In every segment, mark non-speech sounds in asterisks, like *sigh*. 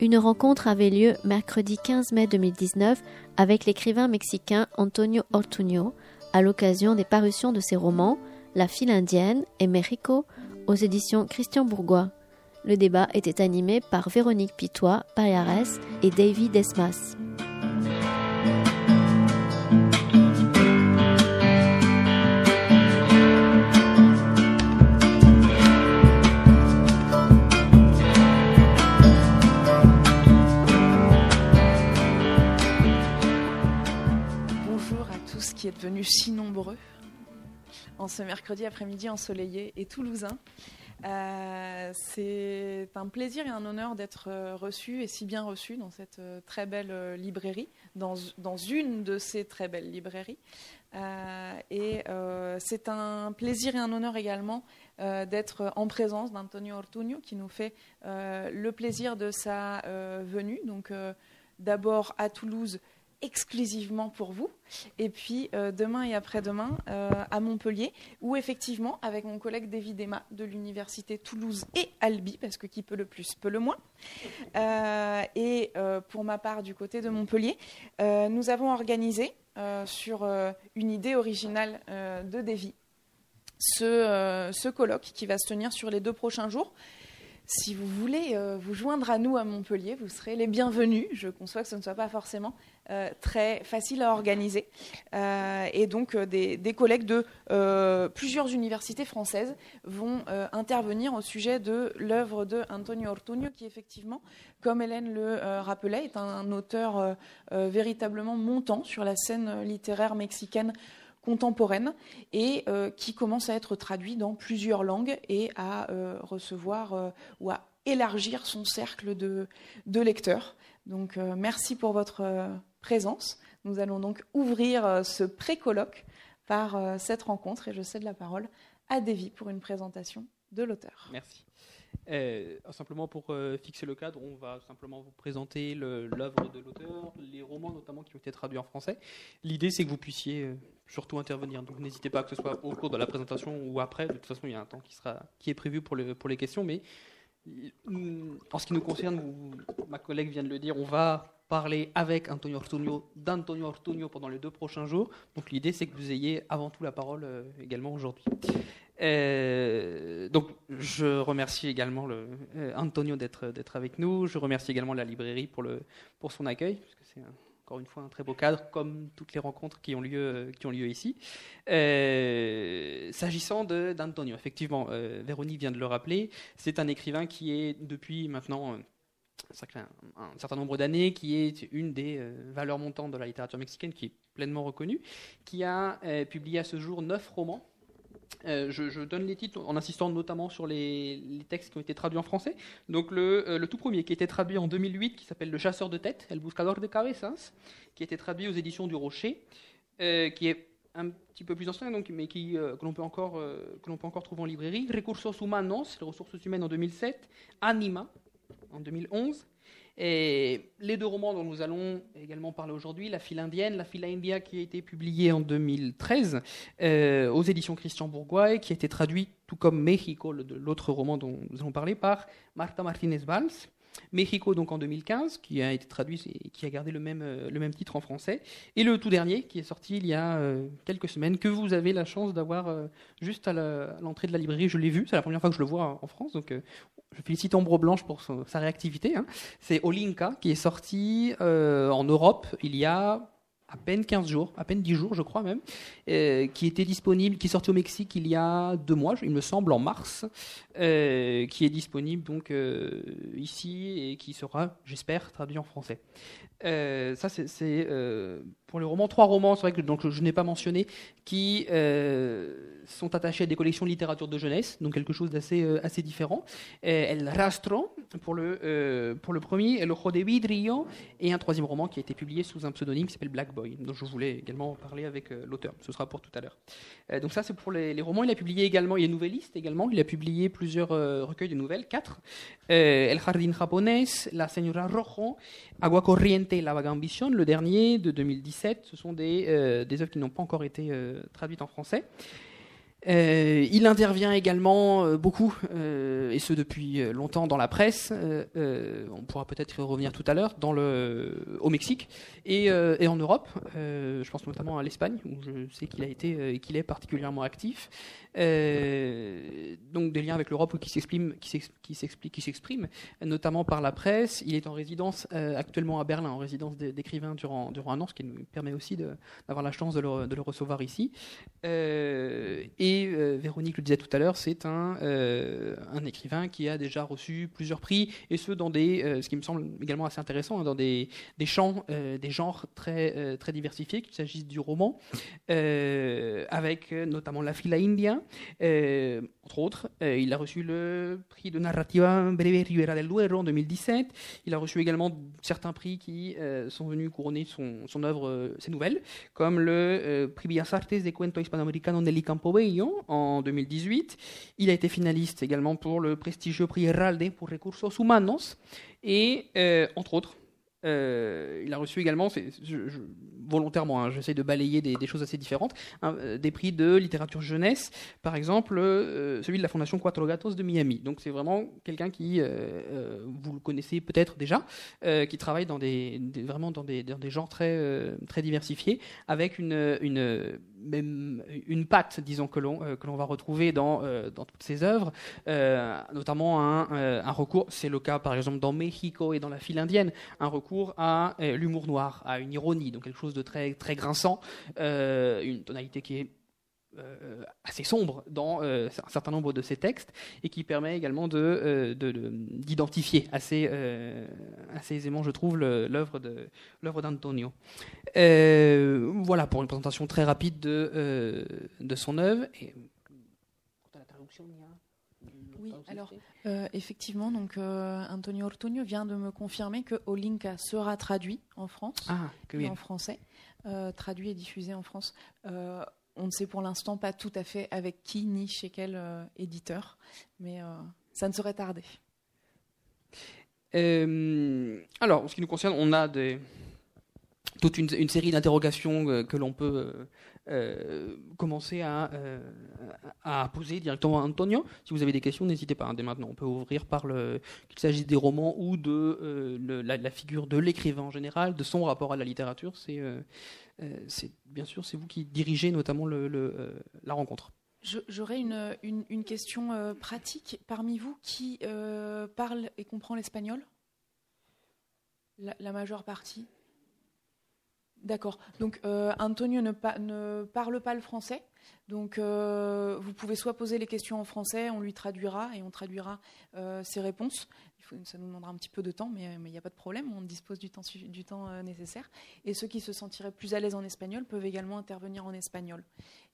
Une rencontre avait lieu mercredi 15 mai 2019 avec l'écrivain mexicain Antonio Ortuño à l'occasion des parutions de ses romans La file indienne et Mexico aux éditions Christian Bourgois. Le débat était animé par Véronique Pitois, Payares et David Desmas. venus si nombreux en ce mercredi après-midi ensoleillé et toulousain. Euh, c'est un plaisir et un honneur d'être euh, reçu et si bien reçu dans cette euh, très belle librairie, dans, une de ces très belles librairies. et c'est un plaisir et un honneur également d'être en présence d'Antonio Ortuño qui nous fait le plaisir de sa venue. Donc d'abord à Toulouse exclusivement pour vous. Et puis euh, demain et après-demain euh, à Montpellier, où effectivement, avec mon collègue David Emma de l'Université Toulouse et Albi, parce que qui peut le plus peut le moins. Euh, et pour ma part, du côté de Montpellier, nous avons organisé sur une idée originale de Davy ce, ce colloque qui va se tenir sur les deux prochains jours. Si vous voulez vous joindre à nous à Montpellier, vous serez les bienvenus. Je conçois que ce ne soit pas forcément euh, très facile à organiser. Euh, et donc, euh, des, collègues de plusieurs universités françaises vont intervenir au sujet de l'œuvre de Antonio Ortuño, qui effectivement, comme Hélène le rappelait, est un, auteur véritablement montant sur la scène littéraire mexicaine contemporaine et qui commence à être traduit dans plusieurs langues et à recevoir ou à élargir son cercle de, lecteurs. Donc merci pour votre présence. Nous allons donc ouvrir euh, ce pré-colloque par euh, cette rencontre et je cède la parole à Davy pour une présentation de l'auteur. Merci. Euh, simplement pour fixer le cadre, on va simplement vous présenter l'œuvre de l'auteur, les romans notamment qui ont été traduits en français. L'idée, c'est que vous puissiez surtout intervenir. Donc n'hésitez pas que ce soit au cours de la présentation ou après. De toute façon, il y a un temps qui, sera, qui est prévu pour, pour les questions. Mais en ce qui nous concerne, ma collègue vient de le dire, on va parler avec Antonio Ortuño, d'Antonio Ortuño pendant les deux prochains jours. Donc l'idée, c'est que vous ayez avant tout la parole euh, également aujourd'hui. Euh, donc je remercie également le, euh, Antonio d'être avec nous. Je remercie également la librairie pour, le, pour son accueil, c'est encore une fois un très beau cadre, comme toutes les rencontres qui ont lieu, lieu ici. S'agissant d'Antonio, effectivement, Véronique vient de le rappeler, c'est un écrivain qui est depuis maintenant un, certain nombre d'années, qui est une des euh, valeurs montantes de la littérature mexicaine, qui est pleinement reconnue, qui a euh, publié à ce jour neuf romans. Euh, je, donne les titres en insistant notamment sur les, textes qui ont été traduits en français. Donc le, tout premier qui a été traduit en 2008, qui s'appelle Le chasseur de tête, El buscador de cabezas, qui a été traduit aux éditions du Rocher, qui est un petit peu plus ancien, donc, mais qui, que l'on peut, encore, peut encore trouver en librairie. Recursos Humanos, les ressources humaines en 2007. Anima, en 2011. Et les deux romans dont nous allons également parler aujourd'hui, La file indienne, La file india, qui a été publié en 2013 euh, aux éditions Christian Bourgois et qui a été traduit, tout comme Mexico, l'autre roman dont nous allons parler, par Marta Martinez Valls. Mexico donc en 2015, qui a été traduit et qui a gardé le même, euh, le même titre en français, et le tout dernier qui est sorti il y a euh, quelques semaines, que vous avez la chance d'avoir juste à l'entrée de la librairie. Je l'ai vu, c'est la première fois que je le vois en France, je félicite Ombre Blanche pour sa réactivité. Hein. C'est Olinka qui est sorti euh, en Europe il y a à peine 15 jours, à peine 10 jours je crois même, euh, qui était disponible, qui est sorti au Mexique il y a deux mois, il me semble, en mars, euh, qui est disponible donc ici et qui sera, j'espère, traduit en français. Euh, ça, c'est euh, pour les romans. Trois romans, c'est vrai que donc, je n'ai pas mentionné, qui euh, sont attachés à des collections de littérature de jeunesse, donc quelque chose d'assez assez différent. El Rastro, pour le, pour le premier, El Ojo de Vidrio, et un troisième roman qui a été publié sous un pseudonyme qui s'appelle Black Boy, dont je voulais également parler avec l'auteur. Ce sera pour tout à l'heure. donc ça, c'est pour les, romans. Il a publié également, il est nouvelliste également. Il a publié plusieurs recueils de nouvelles, quatre. El Jardín Japonés, La Señora Rojo, Agua Corriente La Vaga Ambition, le dernier de 2017. Ce sont des, des œuvres qui n'ont pas encore été traduites en français. Euh, il intervient également euh, beaucoup, euh, et ce depuis longtemps, dans la presse. on pourra peut-être y revenir tout à l'heure, dans le, au Mexique et, et en Europe. je pense notamment à l'Espagne, où je sais qu'il a été qu'il est particulièrement actif. Donc des liens avec l'Europe qui s'expriment, qui s'expriment, notamment par la presse. Il est en résidence actuellement à Berlin, en résidence d'écrivain durant, durant un an, ce qui nous permet aussi d'avoir la chance de le, recevoir ici. Et Véronique le disait tout à l'heure, c'est un, un écrivain qui a déjà reçu plusieurs prix, et ce dans des, ce qui me semble également assez intéressant, hein, dans des, des champs, des genres très, très diversifiés, qu'il s'agisse du roman, avec notamment la fila india, euh, entre autres, euh, il a reçu le prix de narrativa Breve Rivera del Duero en 2017. Il a reçu également certains prix qui euh, sont venus couronner son, son œuvre, ses nouvelles, comme le prix Bellas Artes de Cuento Hispanoamericano Nelly Campobello en 2018. Il a été finaliste également pour le prestigieux prix Herralde pour Recursos Humanos. Et, entre autres, euh, il a reçu également, volontairement, hein, j'essaie de balayer des, choses assez différentes, hein, euh, des prix de littérature jeunesse, par exemple euh, celui de la Fondation Quattro Gatos de Miami. Donc c'est vraiment quelqu'un qui, vous le connaissez peut-être déjà, qui travaille vraiment dans des, genres très, diversifiés, avec une, une même une patte, disons, que l'on va retrouver dans, dans toutes ses œuvres, notamment un, un recours, c'est le cas par exemple dans Mexico et dans la file indienne, un recours à euh, l'humour noir, à une ironie, donc quelque chose de très, très grinçant, euh, une tonalité qui est euh, assez sombre dans un certain nombre de ses textes et qui permet également de, d'identifier assez, assez aisément, je trouve, l'œuvre, de, l'œuvre d'Antonio. voilà pour une présentation très rapide de, de son œuvre. Et, la traduction, oui, alors euh, effectivement, donc euh, Antonio Ortonio vient de me confirmer que Olinka sera traduit en France, ah, en français, euh, traduit et diffusé en France. on ne sait pour l'instant pas tout à fait avec qui ni chez quel éditeur, mais ça ne serait tardé. alors, en ce qui nous concerne, on a des, toute une, série d'interrogations que l'on peut euh, commencer à, euh, à, poser directement à Antonio. Si vous avez des questions, n'hésitez pas. Hein, dès maintenant, on peut ouvrir par le qu'il s'agisse des romans ou de euh, la, figure de l'écrivain en général, de son rapport à la littérature. C'est, bien sûr, c'est vous qui dirigez notamment le, la rencontre. J'aurais une, une, question pratique. Parmi vous, qui parle et comprend l'espagnol? La majeure partie? D'accord. Donc euh, Antonio ne, parle pas le français. Donc euh, vous pouvez soit poser les questions en français, on lui traduira et on traduira euh, ses réponses. ça nous demandera un petit peu de temps, mais il n'y a pas de problème, on dispose du temps, nécessaire. Et ceux qui se sentiraient plus à l'aise en espagnol peuvent également intervenir en espagnol.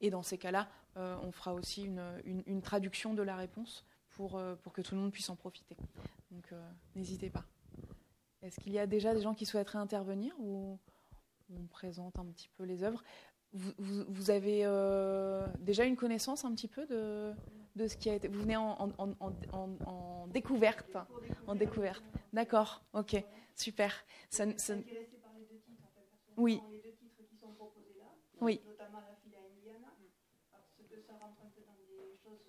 Et dans ces cas-là, on fera aussi une, traduction de la réponse pour, pour que tout le monde puisse en profiter. Donc n'hésitez pas. Est-ce qu'il y a déjà des gens qui souhaiteraient intervenir ou on présente un petit peu les œuvres. Vous, avez euh, déjà une connaissance un petit peu de, de, ce qui a été. Vous venez en, en, découverte. En découverte. D'accord, ok, super. Ça, ça... Oui. Oui. notamment la fille Indiana, parce que ça rentre un peu dans des choses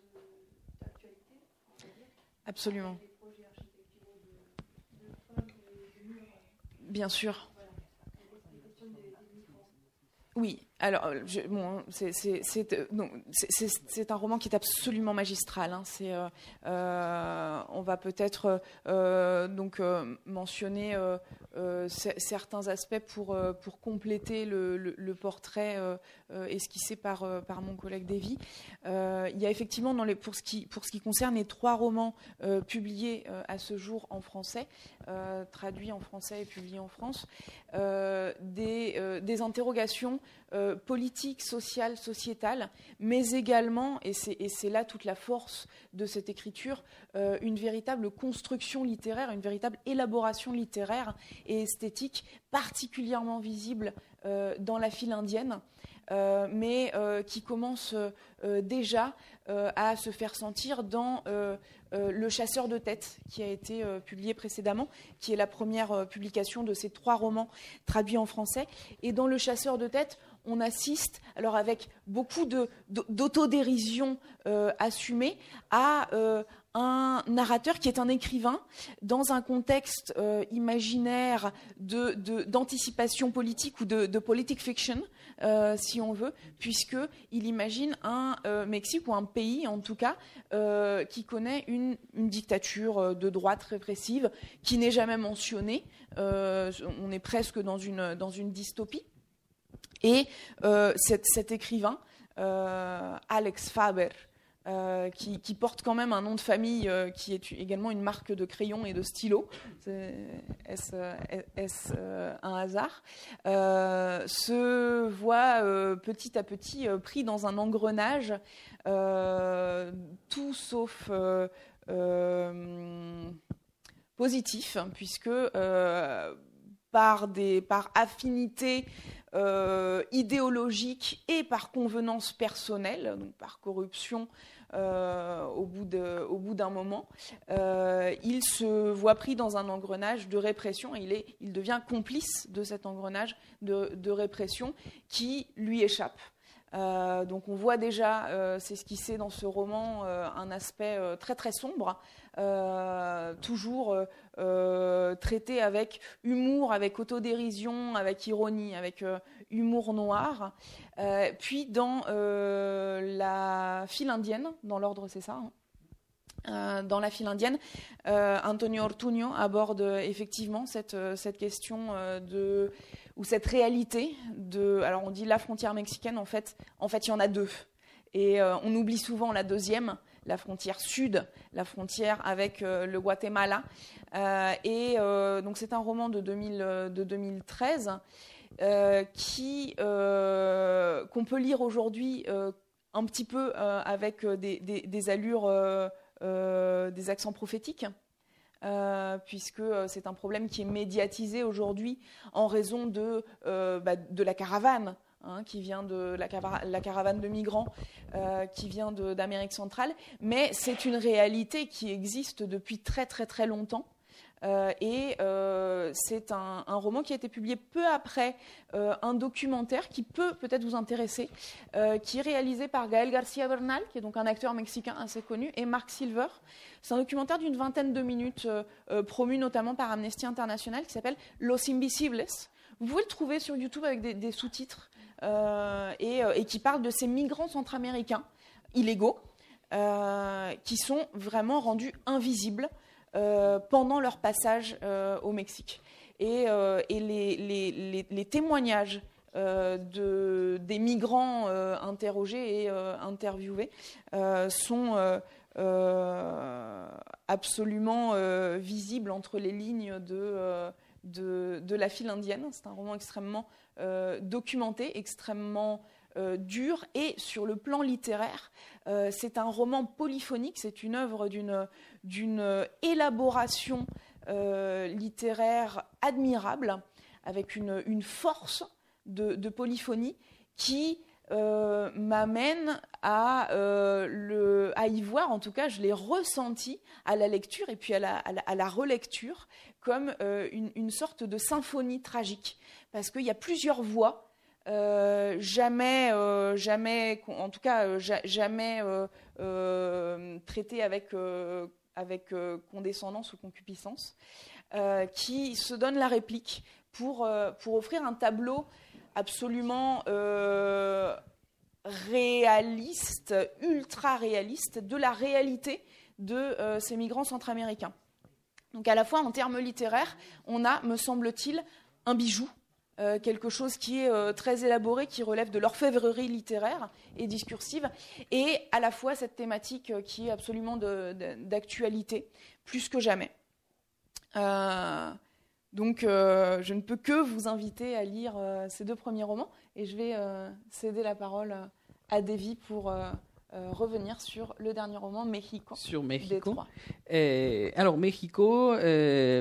d'actualité. Absolument. Bien sûr. Oui, alors, c'est un roman qui est absolument magistral. Hein. Euh, euh, on va peut-être euh, donc mentionner certains aspects pour compléter le, portrait esquissé par mon collègue Davy. il y a effectivement dans les, pour ce qui pour ce qui concerne les trois romans publiés à ce jour en français, traduits en français et publiés en France, des interrogations politique, sociale, sociétale, mais également, et c'est là toute la force de cette écriture, une véritable construction littéraire, une véritable élaboration littéraire et esthétique particulièrement visible dans la file indienne. Euh, mais euh, qui commence euh, déjà à se faire sentir dans Le chasseur de tête, qui a été publié précédemment, qui est la première publication de ces trois romans traduits en français. Et dans Le chasseur de tête, on assiste, alors avec beaucoup d'autodérision assumée, à un narrateur qui est un écrivain dans un contexte imaginaire d'anticipation politique ou de, de politic fiction, euh, si on veut, puisqu'il imagine un euh, Mexique ou un pays, en tout cas, euh, qui connaît une, dictature de droite répressive qui n'est jamais mentionnée. on est presque dans une, dans une dystopie. Et cet, écrivain, Alex Faber, euh, qui, porte quand même un nom de famille euh, qui est également une marque de crayon et de stylo. Est-ce euh, un hasard Se voit petit à petit pris dans un engrenage, tout sauf positif, puisque par, des, par affinité idéologique et par convenance personnelle, donc par corruption euh, au bout d'un moment, euh, il se voit pris dans un engrenage de répression et il, devient complice de cet engrenage de, répression qui lui échappe. Euh, donc on voit déjà, c'est ce qui c'est dans ce roman, un aspect très très sombre, toujours traité avec humour, avec autodérision, avec ironie, avec humour noir. Euh, puis dans euh, la file indienne, dans l'ordre c'est ça, hein. euh, dans la file indienne, Antonio Ortuño aborde effectivement cette, question de ou cette réalité de. Alors on dit la frontière mexicaine, en fait, en fait il y en a deux, et on oublie souvent la deuxième, la frontière sud, la frontière avec le Guatemala. et donc c'est un roman de, 2000, de 2013 euh, qui euh, qu'on peut lire aujourd'hui euh, un petit peu avec des, allures, des accents prophétiques. puisque c'est un problème qui est médiatisé aujourd'hui en raison de, bah, de la caravane, hein, qui vient de la caravane de migrants qui vient d'Amérique centrale, mais c'est une réalité qui existe depuis très très très longtemps euh, et euh, c'est un, roman qui a été publié peu après euh, un documentaire qui peut peut-être vous intéresser, qui est réalisé par Gaël García Bernal, qui est donc un acteur mexicain assez connu, et Mark Silver. C'est un documentaire d'une vingtaine de minutes, promu notamment par Amnesty International, qui s'appelle Los Invisibles. Vous pouvez le trouver sur YouTube avec des, sous-titres, et, qui parle de ces migrants centra-américains illégaux, qui sont vraiment rendus invisibles pendant leur passage euh, au Mexique. Et, euh, les, témoignages de, des migrants interrogés et interviewés sont absolument visibles entre les lignes de, la file indienne. C'est un roman extrêmement documenté, extrêmement dur et sur le plan littéraire, c'est un roman polyphonique, c'est une œuvre d'une élaboration euh, littéraire admirable, avec une, force de, polyphonie qui euh, m'amène à, euh, à, y voir, en tout cas je l'ai ressenti à la lecture et puis à la, relecture, comme une, sorte de symphonie tragique, parce qu'il y a plusieurs voix. Jamais, jamais, en tout cas, jamais traité avec euh, condescendance ou concupiscence, euh, qui se donne la réplique pour, euh, pour offrir un tableau absolument réaliste, ultra réaliste, de la réalité de ces migrants centra-américains. Donc à la fois en termes littéraires, on a, me semble-t-il, un bijou euh, quelque chose qui est euh, très élaboré, qui relève de l'orfèvrerie littéraire et discursive, et à la fois cette thématique euh, qui est absolument d'actualité, plus que jamais. Donc, je ne peux que vous inviter à lire ces deux premiers romans et je vais céder la parole à Davy pour revenir sur le dernier roman, Mexico. Sur Mexico. alors, Mexico,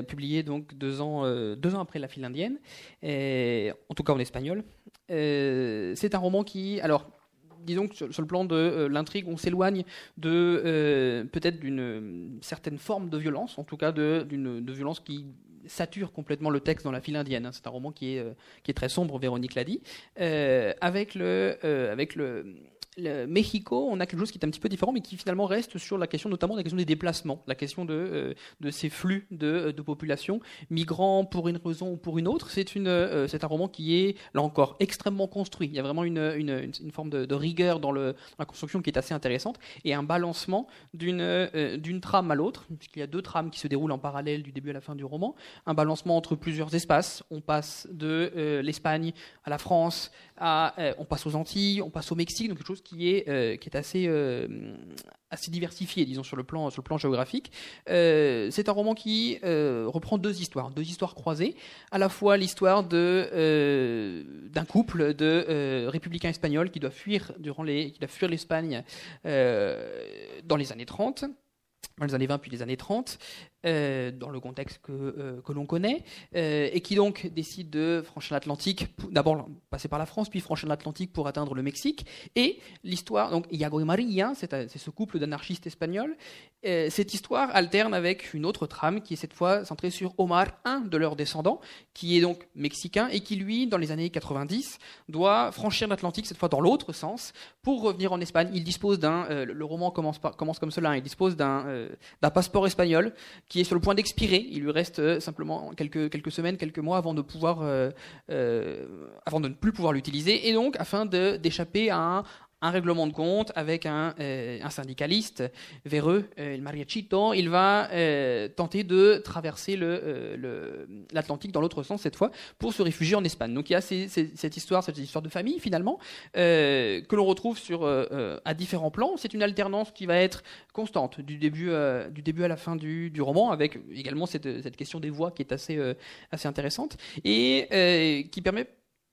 publié donc deux ans, deux ans après La file indienne, en tout cas en espagnol. c'est un roman qui, alors, disons que sur, le plan de euh, l'intrigue, on s'éloigne de euh, peut-être d'une certaine forme de violence, en tout cas de, de violence qui sature complètement le texte dans la file indienne. Hein. C'est un roman qui est, euh, qui est très sombre, Véronique l'a dit, avec le, avec le le Mexico, on a quelque chose qui est un petit peu différent, mais qui finalement reste sur la question, notamment la question des déplacements, la question de, euh, ces flux de, de, population, migrants pour une raison ou pour une autre. Euh, c'est un roman qui est, là encore, extrêmement construit. Il y a vraiment une, forme de, rigueur dans, la construction qui est assez intéressante, et un balancement d'une, euh, trame à l'autre, puisqu'il y a deux trames qui se déroulent en parallèle du début à la fin du roman, un balancement entre plusieurs espaces. On passe de l'Espagne à la France, on passe aux Antilles, on passe au Mexique, donc quelque chose qui est, euh, qui est assez, euh, assez diversifié, disons, sur le plan, sur le plan géographique. Euh, c'est un roman qui reprend deux histoires, deux histoires croisées. À la fois l'histoire de, d'un couple de républicains espagnols qui doit fuir, durant les, qui doit fuir l'Espagne dans les années 30 dans les années 20 puis les années 30, euh, dans le contexte que, euh, que l'on connaît, euh, et qui donc décide de franchir l'Atlantique, d'abord passer par la France, puis franchir l'Atlantique pour atteindre le Mexique. Et l'histoire, donc Iago et Maria, c'est ce couple d'anarchistes espagnols, cette histoire alterne avec une autre trame qui est cette fois centrée sur Omar, un de leurs descendants, qui est donc mexicain et qui lui, dans les années 90, doit franchir l'Atlantique, cette fois dans l'autre sens, pour revenir en Espagne. Il dispose d'un, le roman commence, par, commence comme cela, il dispose d'un d'un passeport espagnol qui est sur le point d'expirer. Il lui reste euh, simplement quelques, semaines, quelques mois de pouvoir, euh, euh, avant de ne plus pouvoir l'utiliser. Et donc, afin d'échapper à un, un règlement de compte avec un, euh, syndicaliste véreux, euh, Mariachito. Il va euh, tenter de traverser l'Atlantique le, dans l'autre sens cette fois pour se réfugier en Espagne. Donc il y a cette histoire, cette histoire de famille finalement que l'on retrouve sur, à différents plans. C'est une alternance qui va être constante du début, à la fin du, roman, avec également cette, question des voix qui est assez intéressante et qui permet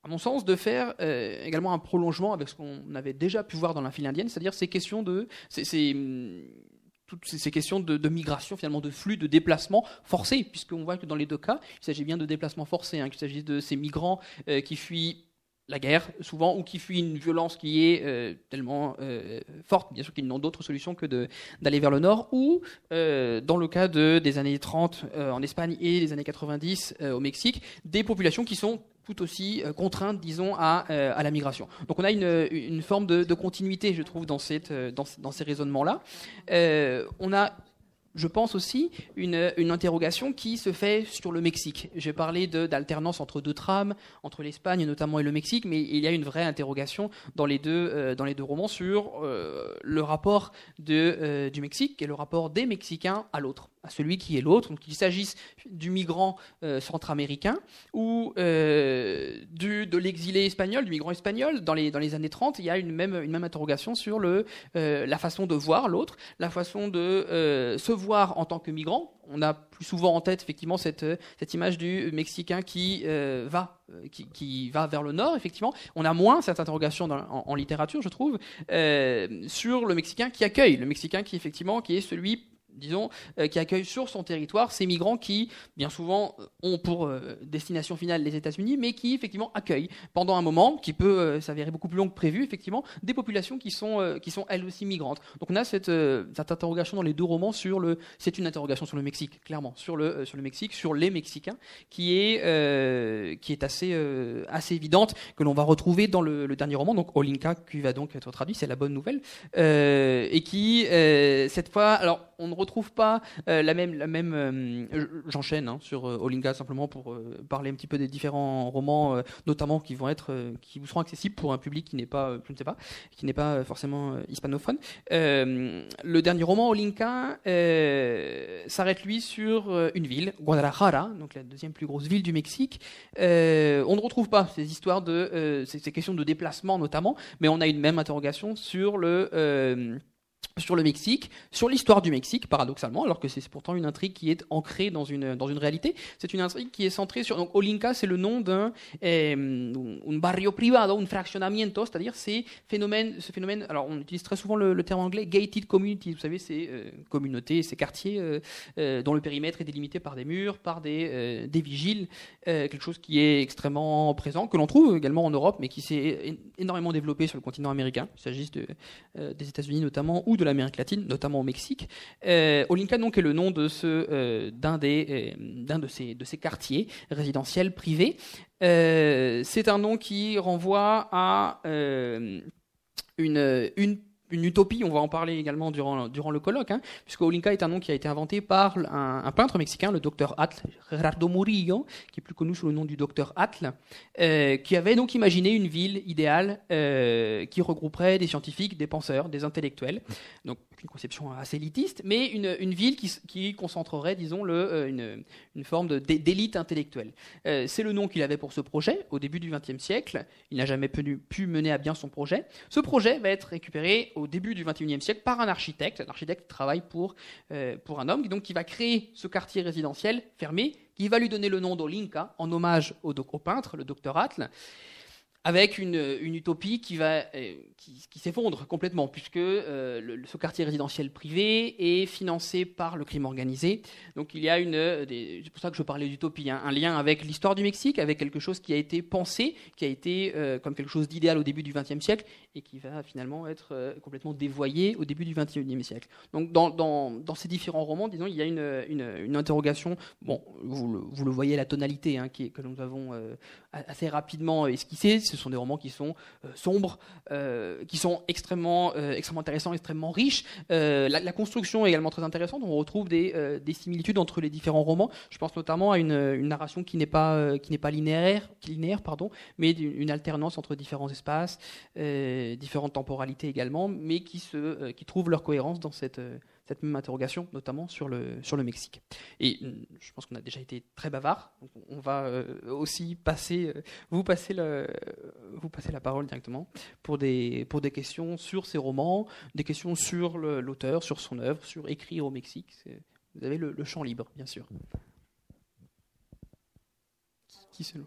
à mon sens, de faire euh, également un prolongement avec ce qu'on avait déjà pu voir dans la file indienne, c'est-à-dire ces questions de ces, ces, questions de, migration, finalement, de flux, de déplacement forcé, puisqu'on voit que dans les deux cas, il s'agit bien de déplacement forcé, hein, qu'il s'agit de ces migrants euh, qui fuient la guerre, souvent, ou qui fuient une violence qui est euh, tellement forte, bien sûr qu'ils n'ont d'autre solution que d'aller vers le nord, ou, dans le cas de, des années 30 en Espagne et des années 90 au Mexique, des populations qui sont tout aussi euh, contraintes, disons, à, euh, à la migration. Donc on a une, forme de, continuité, je trouve, dans, euh, ces raisonnements-là. on a je pense aussi, une, interrogation qui se fait sur le Mexique. J'ai parlé d'alternance entre deux trames, entre l'Espagne notamment et le Mexique, mais il y a une vraie interrogation dans les deux, romans sur le rapport du Mexique et le rapport des Mexicains à l'autre à celui qui est l'autre, qu'il s'agisse du migrant euh, centra-américain ou euh, du, de l'exilé espagnol, du migrant espagnol, dans les, dans les années 30, il y a une même, une même interrogation sur le, euh, la façon de voir l'autre, la façon de se voir en tant que migrant. On a plus souvent en tête effectivement cette, cette image du Mexicain qui va qui, qui, va vers le nord, effectivement. On a moins cette interrogation dans, en, en, littérature, je trouve, sur le Mexicain qui accueille, le Mexicain qui effectivement qui est celui disons, euh, qui accueille sur son territoire ces migrants qui, bien souvent, euh, ont pour euh, destination finale les États-Unis, mais qui, effectivement, accueillent pendant un moment, qui peut s'avérer beaucoup plus long que prévu, effectivement, des populations qui sont, qui sont elles aussi migrantes. Donc on a cette, cette interrogation dans les deux romans sur le... C'est une interrogation sur le Mexique, clairement, sur le, sur le Mexique, sur les Mexicains, qui est, qui est assez, assez évidente, que l'on va retrouver dans le, le, dernier roman, donc Olinka, qui va donc être traduit, c'est la bonne nouvelle, et qui, cette fois, alors, on ne retrouve pas euh, la même. La même euh, J'enchaîne hein, sur euh, Olinga simplement pour parler un petit peu des différents romans, notamment qui vont être, qui vous seront accessibles pour un public qui n'est pas, je ne sais pas, qui n'est pas forcément hispanophone. le dernier roman, Olinka, s'arrête lui sur une ville, Guadalajara, donc la deuxième plus grosse ville du Mexique. on ne retrouve pas ces histoires de ces questions de déplacement notamment, mais on a une même interrogation sur le sur le Mexique, sur l'histoire du Mexique, paradoxalement, alors que c'est pourtant une intrigue qui est ancrée dans une, dans une réalité. C'est une intrigue qui est centrée sur... Donc, Olinka, c'est le nom d'un eh, un barrio privado, un fraccionamiento, c'est-à-dire ces phénomènes, ce phénomène... Alors, on utilise très souvent le, terme anglais gated communities, vous savez, ces euh, communautés, ces quartiers euh, euh, dont le périmètre est délimité par des murs, par des, des vigiles, quelque chose qui est extrêmement présent, que l'on trouve également en Europe, mais qui s'est énormément développé sur le continent américain, il s'agisse de, des États-Unis notamment, de l'Amérique latine, notamment au Mexique. Euh, Olinka donc est le nom de ce euh, d'un des euh, d'un de ces de ces quartiers résidentiels privés. C'est un nom qui renvoie à une une une utopie, on va en parler également durant, durant le colloque, hein, puisque Olinka est un nom qui a été inventé par un, peintre mexicain, le docteur Atl, Gerardo Murillo, qui est plus connu sous le nom du docteur Atl, euh, qui avait donc imaginé une ville idéale euh, qui regrouperait des scientifiques, des penseurs, des intellectuels, donc une conception assez élitiste, mais une, une ville qui, qui, concentrerait, disons, le, euh, une, une, forme d'élite intellectuelle. C'est le nom qu'il avait pour ce projet au début du XXe siècle. Il n'a jamais pu, pu, mener à bien son projet. Ce projet va être récupéré au début du XXIe siècle par un architecte. Un architecte travaille pour, euh, pour un homme donc, qui va créer ce quartier résidentiel fermé, qui va lui donner le nom d'Olinka en hommage au, au peintre, le docteur Atle avec une, utopie qui, va, euh, qui, s'effondre complètement, puisque euh, ce quartier résidentiel privé est financé par le crime organisé. Donc il y a une, euh, c'est pour ça que je parlais d'utopie, hein, un lien avec l'histoire du Mexique, avec quelque chose qui a été pensé, qui a été comme quelque chose d'idéal au début du XXe siècle, et qui va finalement être complètement dévoyé au début du XXIe siècle. Donc dans, dans, ces différents romans, disons, il y a une, une, interrogation. Bon, vous le, vous le, voyez, la tonalité hein, que nous avons assez rapidement esquissée ce sont des romans qui sont euh, sombres, euh, qui sont extrêmement, euh, extrêmement intéressants, extrêmement riches. La, construction est également très intéressante. On retrouve des, des, similitudes entre les différents romans. Je pense notamment à une, une narration qui n'est pas, qui n'est pas linéaire, linéaire pardon, mais une alternance entre différents espaces, différentes temporalités également, mais qui, se, qui trouvent leur cohérence dans cette cette même interrogation, notamment sur le, sur le Mexique. Et mm, je pense qu'on a déjà été très bavard, donc on va euh, aussi passer, euh, vous, passer le, vous passer la parole directement pour des, pour des questions sur ces romans, des questions sur l'auteur, sur son œuvre, sur écrire au Mexique. Vous avez le, champ libre, bien sûr. Qui se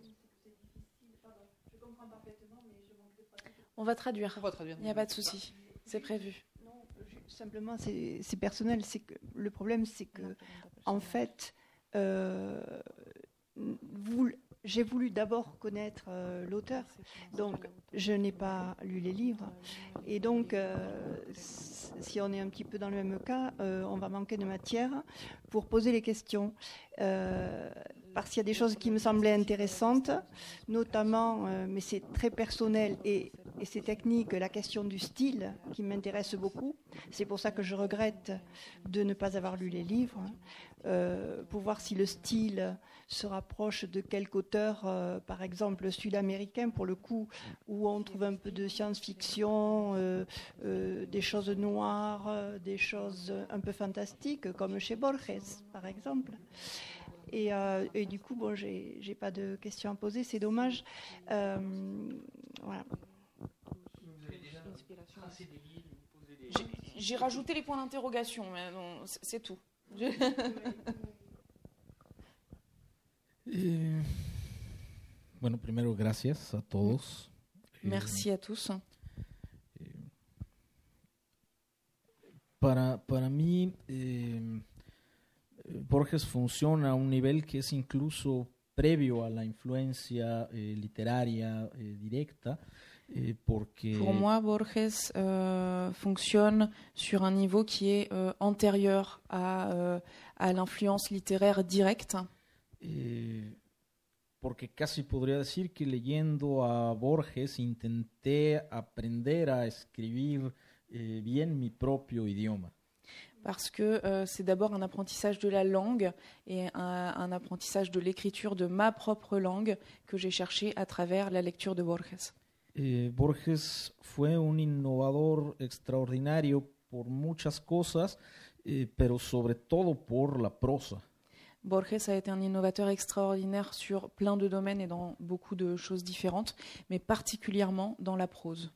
On va traduire. Il n'y a pas de souci. C'est prévu simplement, c'est personnel. Que le problème, c'est que, en fait, euh, j'ai voulu d'abord connaître euh, l'auteur, donc je n'ai pas lu les livres, et donc euh, si on est un petit peu dans le même cas, on va manquer de matière pour poser les questions. Parce qu'il y a des choses qui me semblaient intéressantes, notamment, euh, mais c'est très personnel et, c'est technique, la question du style qui m'intéresse beaucoup. C'est pour ça que je regrette de ne pas avoir lu les livres, euh, pour voir si le style se rapproche de quelque auteur, euh, par exemple sud-américain, pour le coup, où on trouve un peu de science-fiction, des choses noires, des choses un peu fantastiques, comme chez Borges, par exemple. Euh, et, du coup, bon, j'ai pas de questions à poser, c'est dommage. Euh, voilà. J'ai rajouté les points d'interrogation, mais c'est tout. *laughs* Eh, bueno, primero, gracias a todos. Merci à tous. Eh, para, para mí, eh, Borges funciona a un nivel que es incluso previo a la influencia eh, literaria eh, directa. Eh, porque Pour moi, Borges euh, fonctionne sur un niveau qui est euh, antérieur à, euh, à l'influence littéraire directe. Porque casi podría decir que leyendo a Borges intenté aprender a escribir bien mi propio idioma parce que euh, c'est d'abord un apprentissage de la langue et un, apprentissage de l'écriture de ma propre langue que j'ai cherché à travers la lecture de Borges. Et Borges fue un innovador extraordinario por muchas cosas, eh, pero sobre todo por la prosa. Borges a été un innovateur extraordinaire sur plein de domaines et dans beaucoup de choses différentes, mais particulièrement dans la prose.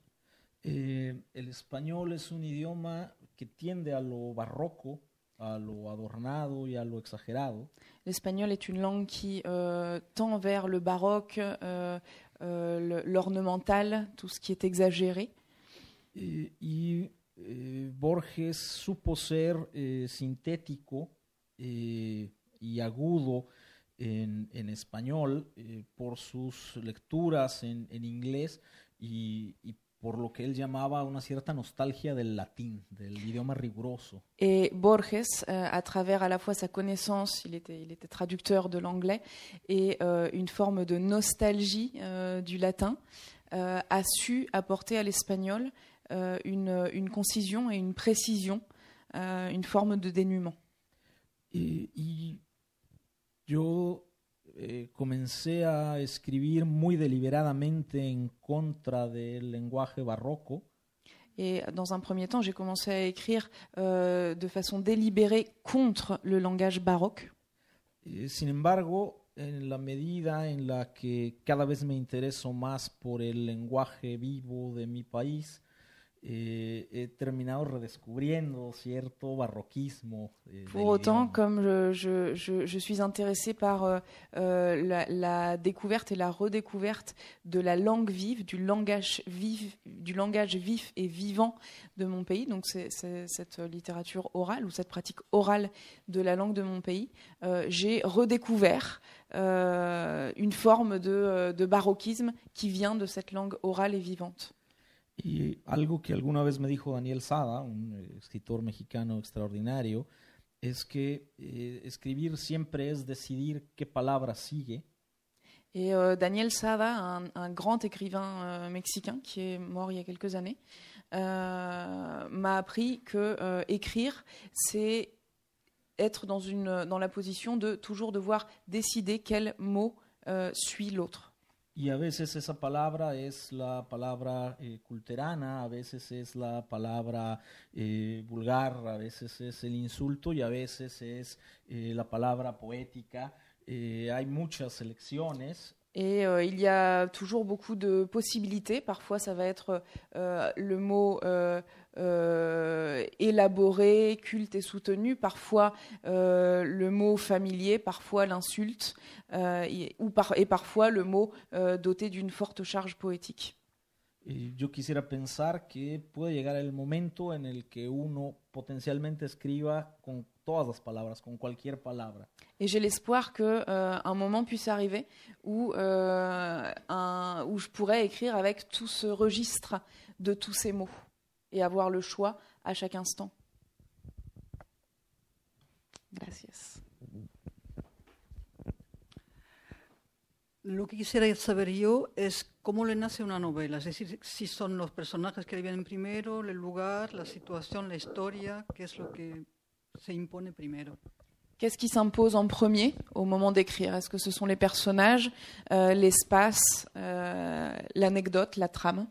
Eh, el español es un idioma que tiende a lo barroco, a lo adornado y a lo exagerado. L'espagnol est une langue qui euh, tend vers le baroque, euh, euh, l'ornemental, tout ce qui est exagéré. Eh, y eh, Borges supo ser eh, sintético eh, y agudo en, en español eh, por sus lecturas en, en inglés y, y por lo que él llamaba una cierta nostalgia del latín, del idioma riguroso. Et Borges, euh, à travers à la fois sa connaissance, il était, il était traducteur de l'anglais, et euh, une forme de nostalgie euh, du latin, euh, a su apporter à l'espagnol euh, une, une concision et une précision, euh, une forme de dénuement. Y yo eh, comencé a escribir muy deliberadamente en contra del lenguaje barroco. Et dans un premier temps, j'ai commencé à écrire euh, de façon délibérée contre le langage baroque. Eh, sin embargo, en la medida en la que cada vez me intereso más por el lenguaje vivo de mi país, eh, he terminado redescubriendo cierto barroquismo. eh, Pour autant, idioma. comme je, je- je- je suis intéressée par euh, euh, la, la découverte et la redécouverte de la langue vive, du langage vif, du langage vif et vivant de mon pays, donc c'est cette littérature orale ou cette pratique orale de la langue de mon pays, euh, j'ai redécouvert euh, une forme de, de baroquisme qui vient de cette langue orale et vivante. Y algo que alguna vez me dijo Daniel Sada, un eh, escritor mexicano extraordinario, es que eh, escribir siempre es decidir qué palabra sigue Et euh, Daniel Sada, un, un grand écrivain euh, mexicain qui est mort il y a quelques années, euh, m'a appris que euh, écrire, c'est être dans, une, dans la position de toujours devoir décider quel mot euh, suit l'autre. Y a veces esa palabra es la palabra eh, culterana, a veces es la palabra eh, vulgar, a veces es el insulto y a veces es eh, la palabra poética. Eh, hay muchas elecciones Et euh, il y a toujours beaucoup de possibilités. Parfois, ça va être euh, le mot euh, élaboré, culte et soutenu. Parfois, le mot familier. Parfois, l'insulte. et, parfois, le mot doté d'une forte charge poétique. Yo quisiera pensar que puede llegar el momento en el que uno potencialmente todas las palabras, con cualquier palabra. Et j'ai l'espoir que euh, un moment puisse arriver où, euh, un- où je pourrais écrire avec tout ce registre de tous ces mots et avoir le choix à chaque instant. Gracias. Lo que quisiera saber yo es cómo le nace una novela, es decir, si son los personajes que le vienen primero, el lugar, la situación, la historia, qué es lo que se impone primero. Qu'est-ce qui s'impose en premier au moment d'écrire Est-ce que ce sont les personnages, euh, l'espace, euh, l'anecdote, la trame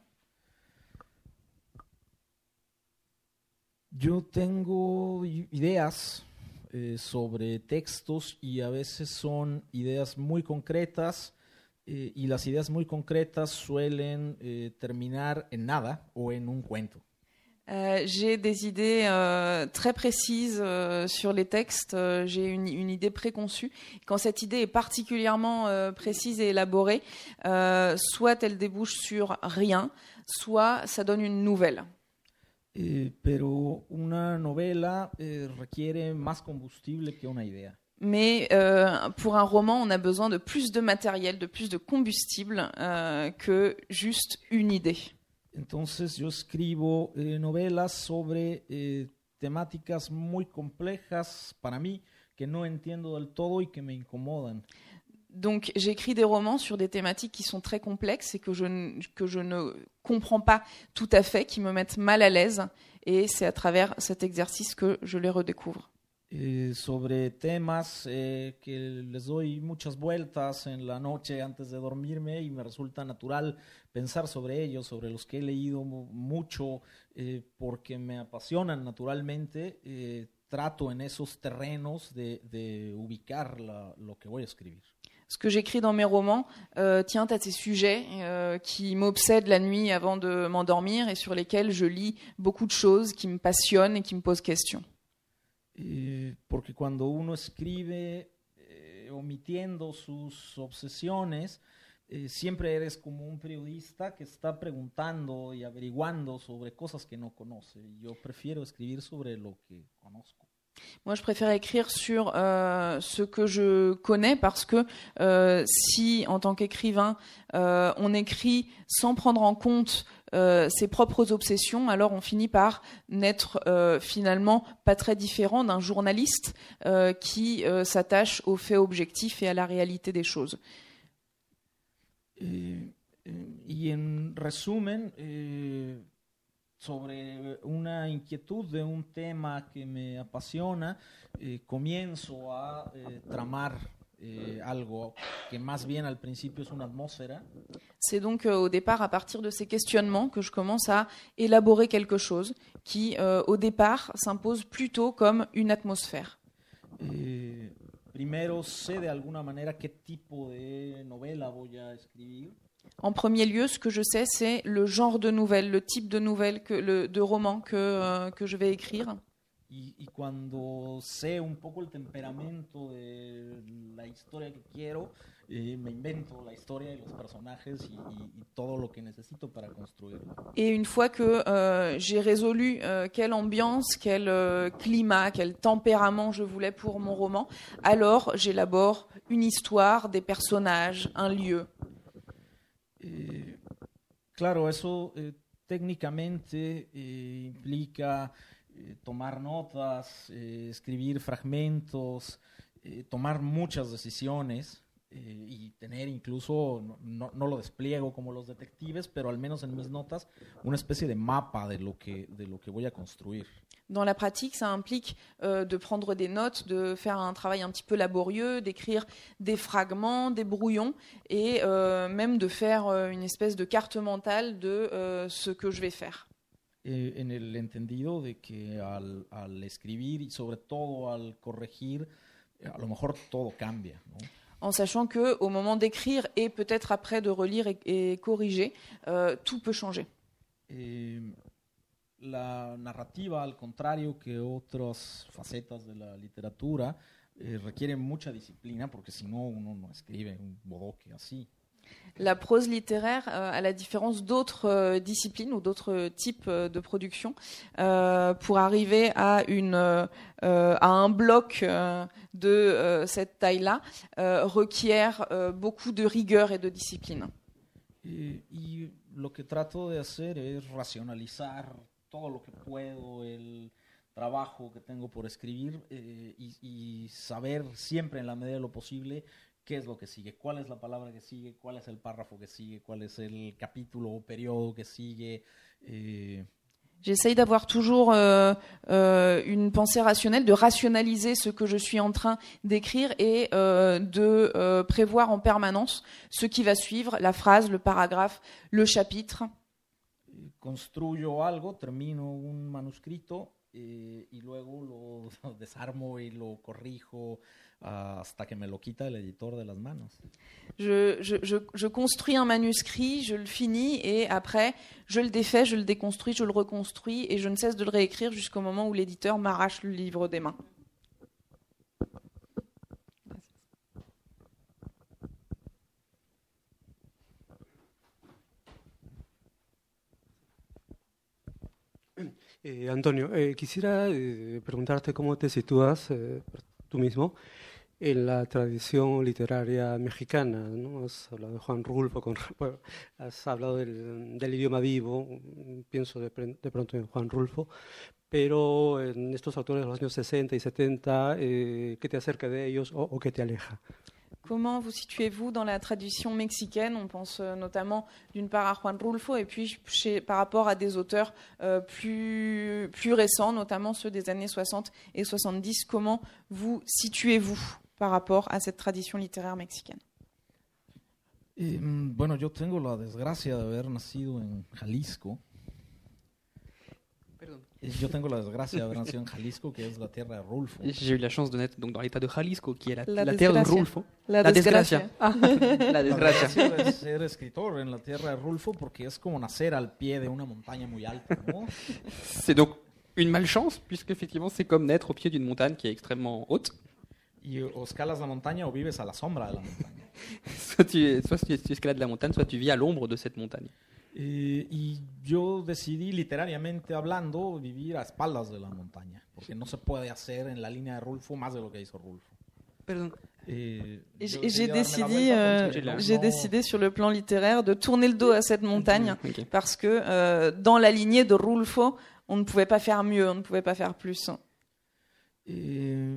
Yo tengo ideas eh, sobre textos y a veces son ideas muy concretas eh, y las ideas muy concretas suelen eh, terminar en nada o en un cuento. Euh, J'ai des idées euh, très précises euh, sur les textes. J'ai une, une idée préconçue. Quand cette idée est particulièrement précise et élaborée, soit elle débouche sur rien, soit ça donne une nouvelle. Eh, pero una novela eh, requiere más combustible que una idea. Mais pour un roman, on a besoin de plus de matériel, de plus de combustible que juste une idée. Entonces yo escribo eh, novelas sobre eh, temáticas muy complejas para mí que no entiendo del todo y que me incomodan. Donc j'écris des romans sur des thématiques qui sont très complexes et que je, que je ne comprends pas tout à fait, qui me mettent mal à l'aise. Et c'est à travers cet exercice que je les redécouvre. Eh, sobre temas eh, que les doy muchas vueltas en la noche antes de dormirme y me resulta natural pensar sobre ellos, sobre los que he leído mu- mucho eh, porque me apasionan naturalmente. eh, trato en esos terrenos de, de ubicar la- lo que voy a escribir. ce que j'écris dans mes romans euh, tient à ces sujets euh, qui m'obsèdent la nuit avant de m'endormir et sur lesquels je lis beaucoup de choses qui me passionnent et qui me posent question. Eh, porque cuando uno escribe eh, omitiendo sus obsesiones, eh, siempre eres como un periodista que está preguntando y averiguando sobre cosas que no conoce. Yo prefiero escribir sobre lo que conozco. Moi, je préfère écrire sur euh, ce que je connais parce que euh, si, en tant qu'écrivain, euh, on écrit sans prendre en compte euh, ses propres obsessions, alors on finit par n'être euh, finalement pas très différent d'un journaliste euh, qui s'attache aux faits objectifs et à la réalité des choses. Eh, eh, y en resumen, eh, sobre una inquietud de un tema que me apasiona, comienzo a tramar eh, algo que más bien al principio es una atmósfera C'est donc euh, au départ, à partir de ces questionnements, que je commence à élaborer quelque chose qui, euh, au départ, s'impose plutôt comme une atmosphère. Eh, primero sé de alguna manera qué tipo de novela voy a escribir. En premier lieu, ce que je sais, c'est le genre de nouvelle, le type de nouvelle, que, le, de roman que, euh, que je vais écrire. Y, y cuando sé un poco el temperamento de la historia que quiero, eh, me invento la historia y los personajes y, y- y todo lo que necesito para construirlo. Et une fois que euh, j'ai résolu euh, quelle ambiance, quel euh, climat, quel tempérament je voulais pour mon roman, alors j'élabore une histoire, des personnages, un lieu. Eh, claro, eso eh, técnicamente eh, implica tomar notas, eh, escribir fragmentos, eh, tomar muchas decisiones eh, y tener incluso, no- no lo despliego como los detectives, pero al menos en mis notas, una especie de mapa de lo que, de lo que voy a construir. Dans la pratique, ça implique euh, de prendre des notes, de faire un travail un petit peu laborieux, d'écrire des fragments, des brouillons, et euh, même de faire euh, une espèce de carte mentale de euh, ce que je vais faire. Eh, en el entendido de que al, al escribir y sobre todo al corregir, eh, a lo mejor todo cambia. ¿no? En sachant que au moment d'écrire et peut-être après de relire et, et corriger, euh, tout peut changer. Eh, la narrativa, al contrario que otras facetas de la literatura, eh, requiere mucha disciplina porque si no uno no escribe un bodoque así. La prose littéraire, euh, à la différence d'autres euh, disciplines ou d'autres types euh, de production, pour arriver à, un bloc de cette taille-là, requiert beaucoup de rigueur et de discipline. Eh, y lo que trato de hacer es racionalizar todo lo que puedo, el trabajo que tengo por escribir eh, y, y saber en la medida de lo posible qué es lo que sigue, cuál es la palabra que sigue, cuál es el párrafo que sigue, cuál es el capítulo o periodo que sigue. eh, J'essaye d'avoir toujours euh, euh, une pensée rationnelle, de rationaliser ce que je suis en train d'écrire et euh, de euh, prévoir en permanence ce qui va suivre, la phrase, le paragraphe, le chapitre. construyo algo, termino un manuscrito eh, y luego *laughs* lo desarmo y lo corrijo ah, hasta que me lo quita el editor de las manos. Je, je, je construis un manuscrit, je le finis et après je le défais, je le déconstruis, je le reconstruis et je ne cesse de le réécrire jusqu'au moment où l'éditeur m'arrache le livre des mains. Eh, Antonio, eh, quisiera eh, preguntarte cómo te sitúas tú mismo en la tradición literaria mexicana. ¿no? Has hablado de Juan Rulfo, con- *laughs* has hablado del, idioma vivo, pienso de, pronto en Juan Rulfo, pero en estos autores de los años 60 y 70, eh, ¿qué te acerca de ellos o qué te aleja? Comment vous situez-vous dans la tradition mexicaine? On pense euh, notamment d'une part à Juan Rulfo et puis par rapport à des auteurs euh, plus, plus récents, notamment ceux des années 60 et 70. Comment vous situez-vous par rapport à cette tradition littéraire mexicaine? Eh, mm, bueno, yo tengo la desgracia de haber en Jalisco. Yo tengo la desgracia de haber nacido en Jalisco, que es la tierra de Rulfo. J'ai eu la chance de naître donc, dans l'état de Jalisco, qui est la, La la terre de. Rulfo. La, La desgracia. desgracia. Ah. *laughs* La desgracia. desgracia de ser escritor en la tierra de Rulfo porque es como nacer al pie de una montaña muy alta, ¿no? C'est donc une malchance, puisque effectivement c'est comme naître au pied d'une montagne qui est extrêmement haute. Y o escalas la montaña o vives a la sombra de la montaña. *laughs* Soit tu, soit tu, tu escalades la montagne, soit tu vis à l'ombre de cette montagne. Eh, y yo decidí, literariamente hablando, vivir a espaldas de la montaña, porque no se puede hacer en la línea de Rulfo más de lo que hizo Rulfo. Pardon. Eh, Et J'ai décidé, euh, j'ai décidé sur le plan littéraire de tourner le dos à cette montagne Ok. parce que euh, dans la lignée de Rulfo, on ne pouvait pas faire mieux, on ne pouvait pas faire plus. Eh,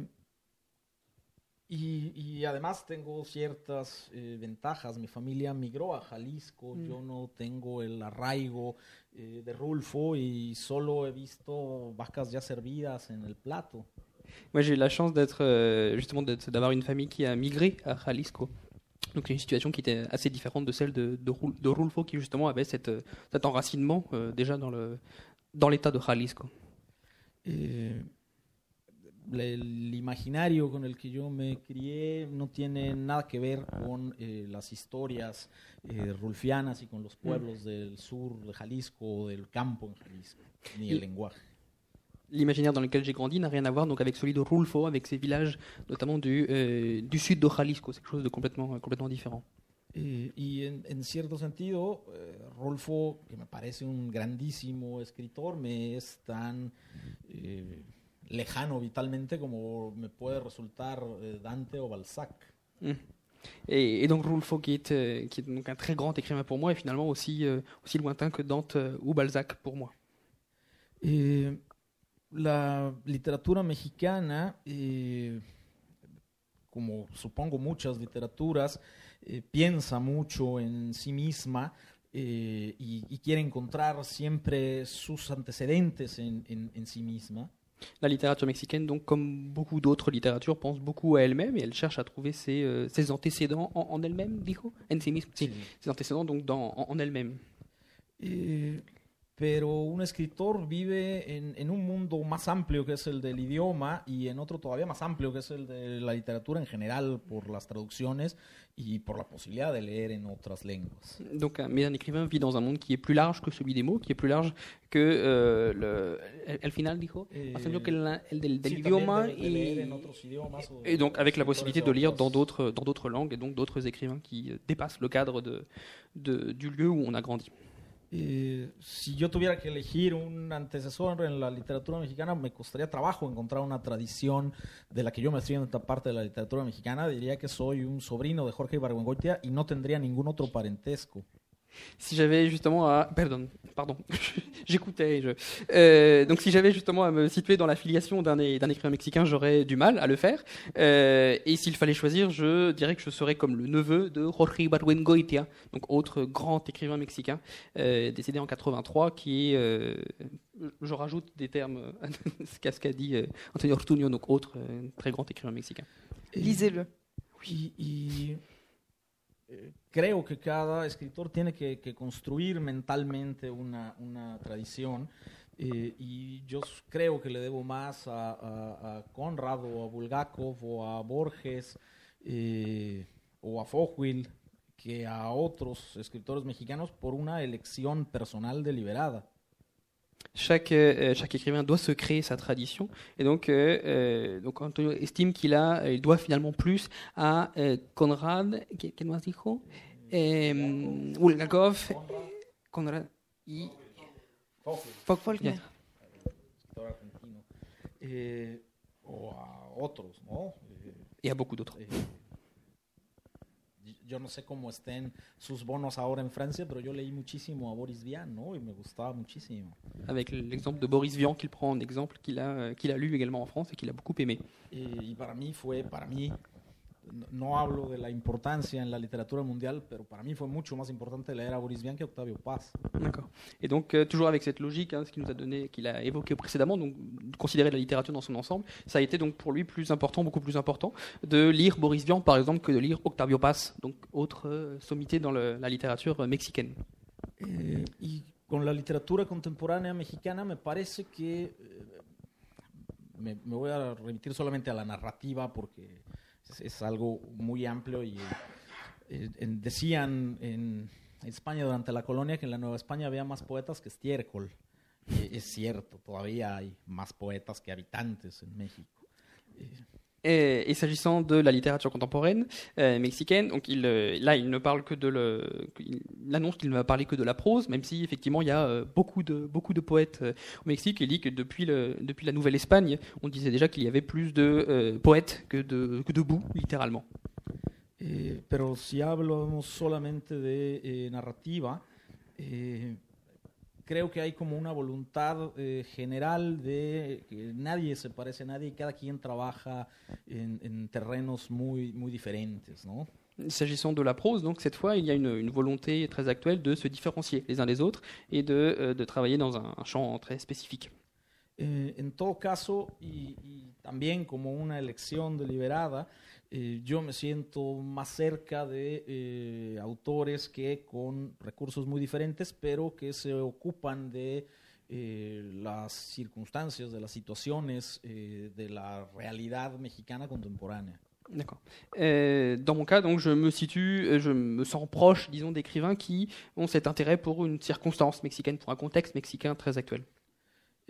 y, y además tengo ciertas eh, ventajas. Mi familia migró a Jalisco. Mm. Yo no tengo el arraigo eh, de Rulfo y solo he visto vacas ya servidas en el plato. Moi, j'ai eu la chance d'être euh, justement d'avoir une famille qui a migré à Jalisco. Donc une situation qui était assez différente de celle de, de, de Rulfo, qui justement avait cette, euh, cet enracinement euh, déjà dans le dans l'état de Jalisco. La- el imaginario con el que yo me crié no tiene nada que ver con eh, las historias eh, rulfianas y con los pueblos del sur de Jalisco o del campo en Jalisco, ni el lenguaje. L'imaginaire dans lequel j'ai grandi n'a rien à voir donc avec celui de Rulfo, avec ces villages notamment du, euh, du sud de Jalisco. C'est quelque chose de complètement, complètement différent. Eh, y en, en cierto sentido, eh, Rolfo, que me parece un grandísimo escritor, me es tan eh, lejano vitalmente como me puede resultar eh, Dante o Balzac. Mm. Et, et donc Rulfo, qui est, euh, qui est donc un très grand écrivain pour moi, est finalement aussi, euh, aussi lointain que Dante euh, ou Balzac pour moi. Eh, la literatura mexicana, eh, como supongo muchas literaturas, eh, piensa mucho en sí misma eh, y, y quiere encontrar siempre sus antecedentes en, en- en sí misma. La littérature mexicaine, donc comme beaucoup d'autres littératures, pense beaucoup à elle-même et elle cherche à trouver ses, euh, ses antécédents en, en elle-même, dijo? En sí misma. Sí, ses antécédents donc dans, en, en elle-même. Pero un escritor vive en, en un mundo más amplio que es el del idioma y en otro todavía más amplio que es el de la literatura en general por las traducciones y por la posibilidad de leer en otras lenguas. Donc, un, un écrivain vit dans un monde qui est plus large que celui des mots, qui est plus large que euh, le, el, final, dijo Eh, que el, el del, del sí, idioma de- de et donc avec la possibilité de lire dans d'autres dans d'autres langues et donc d'autres écrivains qui euh, dépassent le cadre de, de- du lieu où on a grandi. Eh, si yo tuviera que elegir un antecesor en la literatura mexicana, me costaría trabajo encontrar una tradición de la que yo me estoy en esta parte de la literatura mexicana. Diría que soy un sobrino de Jorge Ibargüengoitia y no tendría ningún otro parentesco. Si j'avais justement à... Pardon, pardon, *laughs* j'écoutais. Je... Euh, donc si j'avais justement à me situer dans la filiation d'un écrivain mexicain, j'aurais du mal à le faire. Euh, et s'il fallait choisir, je dirais que je serais comme le neveu de Jorge Ibargüengoitia, donc autre grand écrivain mexicain, euh, décédé en 83, qui est... euh, je rajoute des termes à ce qu'a dit euh, Antonio Ortuño, donc autre euh, très grand écrivain mexicain. Lisez-le. Y, y, creo que cada escritor tiene que, construir mentalmente una, tradición. eh, y yo creo que le debo más a, a- Conrad o a Bulgakov o a Borges eh, o a Fochwil que a otros escritores mexicanos por una elección personal deliberada. Chaque, euh, chaque écrivain doit se créer sa tradition. Et donc, euh, euh, donc Antonio estime qu'il a, il doit finalement plus à euh, Conrad, ¿qué, qué más dijo? Eh, Bulgakov, Conrad y Faulkner. argentino. Eh, otros, ¿no? Eh, et à beaucoup d'autres. Yo no sé cómo estén sus bonos ahora en Francia, pero yo leí muchísimo a Boris Vian, ¿no? Y me gustaba muchísimo. Avec l'exemple de Boris Vian qu'il prend en exemple, qu'il a, qu'il a lu également en France et qu'il a beaucoup aimé. Eh, y para mí fue, para mí, no, hablo de la importancia en la literatura mundial, pero para mí fue mucho más importante leer a Boris Vian que Octavio Paz. D'accord. Et donc, euh, toujours avec cette logique, hein, ce qu'il nous a donné, qu'il a évoqué précédemment, donc de considérer la littérature dans son ensemble, ça a été donc pour lui plus important, beaucoup plus important, de lire Boris Vian, par exemple, que de lire Octavio Paz, donc autre euh, sommité dans le- la littérature euh, mexicaine. Eh, y con la literatura contemporánea mexicana me parece que eh, me, me voy a remitir solamente a la narrativa porque es, algo muy amplio y eh, decían en España durante la colonia que en la Nueva España había más poetas que estiércol. Eh, es cierto, todavía hay más poetas que habitantes en México. Eh, Et, et s'agissant de la littérature contemporaine euh, mexicaine, donc euh, là il ne parle que de le, il annonce qu'il ne va parler que de la prose, même si effectivement il y a euh, beaucoup de beaucoup de poètes euh, au Mexique. Il dit que depuis le depuis la Nouvelle-Espagne, on disait déjà qu'il y avait plus de euh, poètes que de que de boue, littéralement. Eh, pero si hablamos solamente de eh, creo que hay como una voluntad eh, general de que nadie se parece a nadie y cada quien trabaja en, en terrenos muy, muy diferentes, ¿no? S'agissant de la prose, donc cette fois il y a une, une volonté très actuelle de se différencier les uns des autres et de, euh, de travailler dans un, un champ très spécifique. Eh, en todo caso, y, y también como una elección deliberada, eh, yo me siento más cerca de eh, autores que con recursos muy diferentes, pero que se ocupan de eh, las circunstancias, de las situaciones, eh, de la realidad mexicana contemporánea. D'accord. Euh, dans mon cas, donc, je me situe, euh, je me sens proche, disons, d'écrivains qui ont cet intérêt pour une circonstance mexicaine, pour un contexte mexicain très actuel.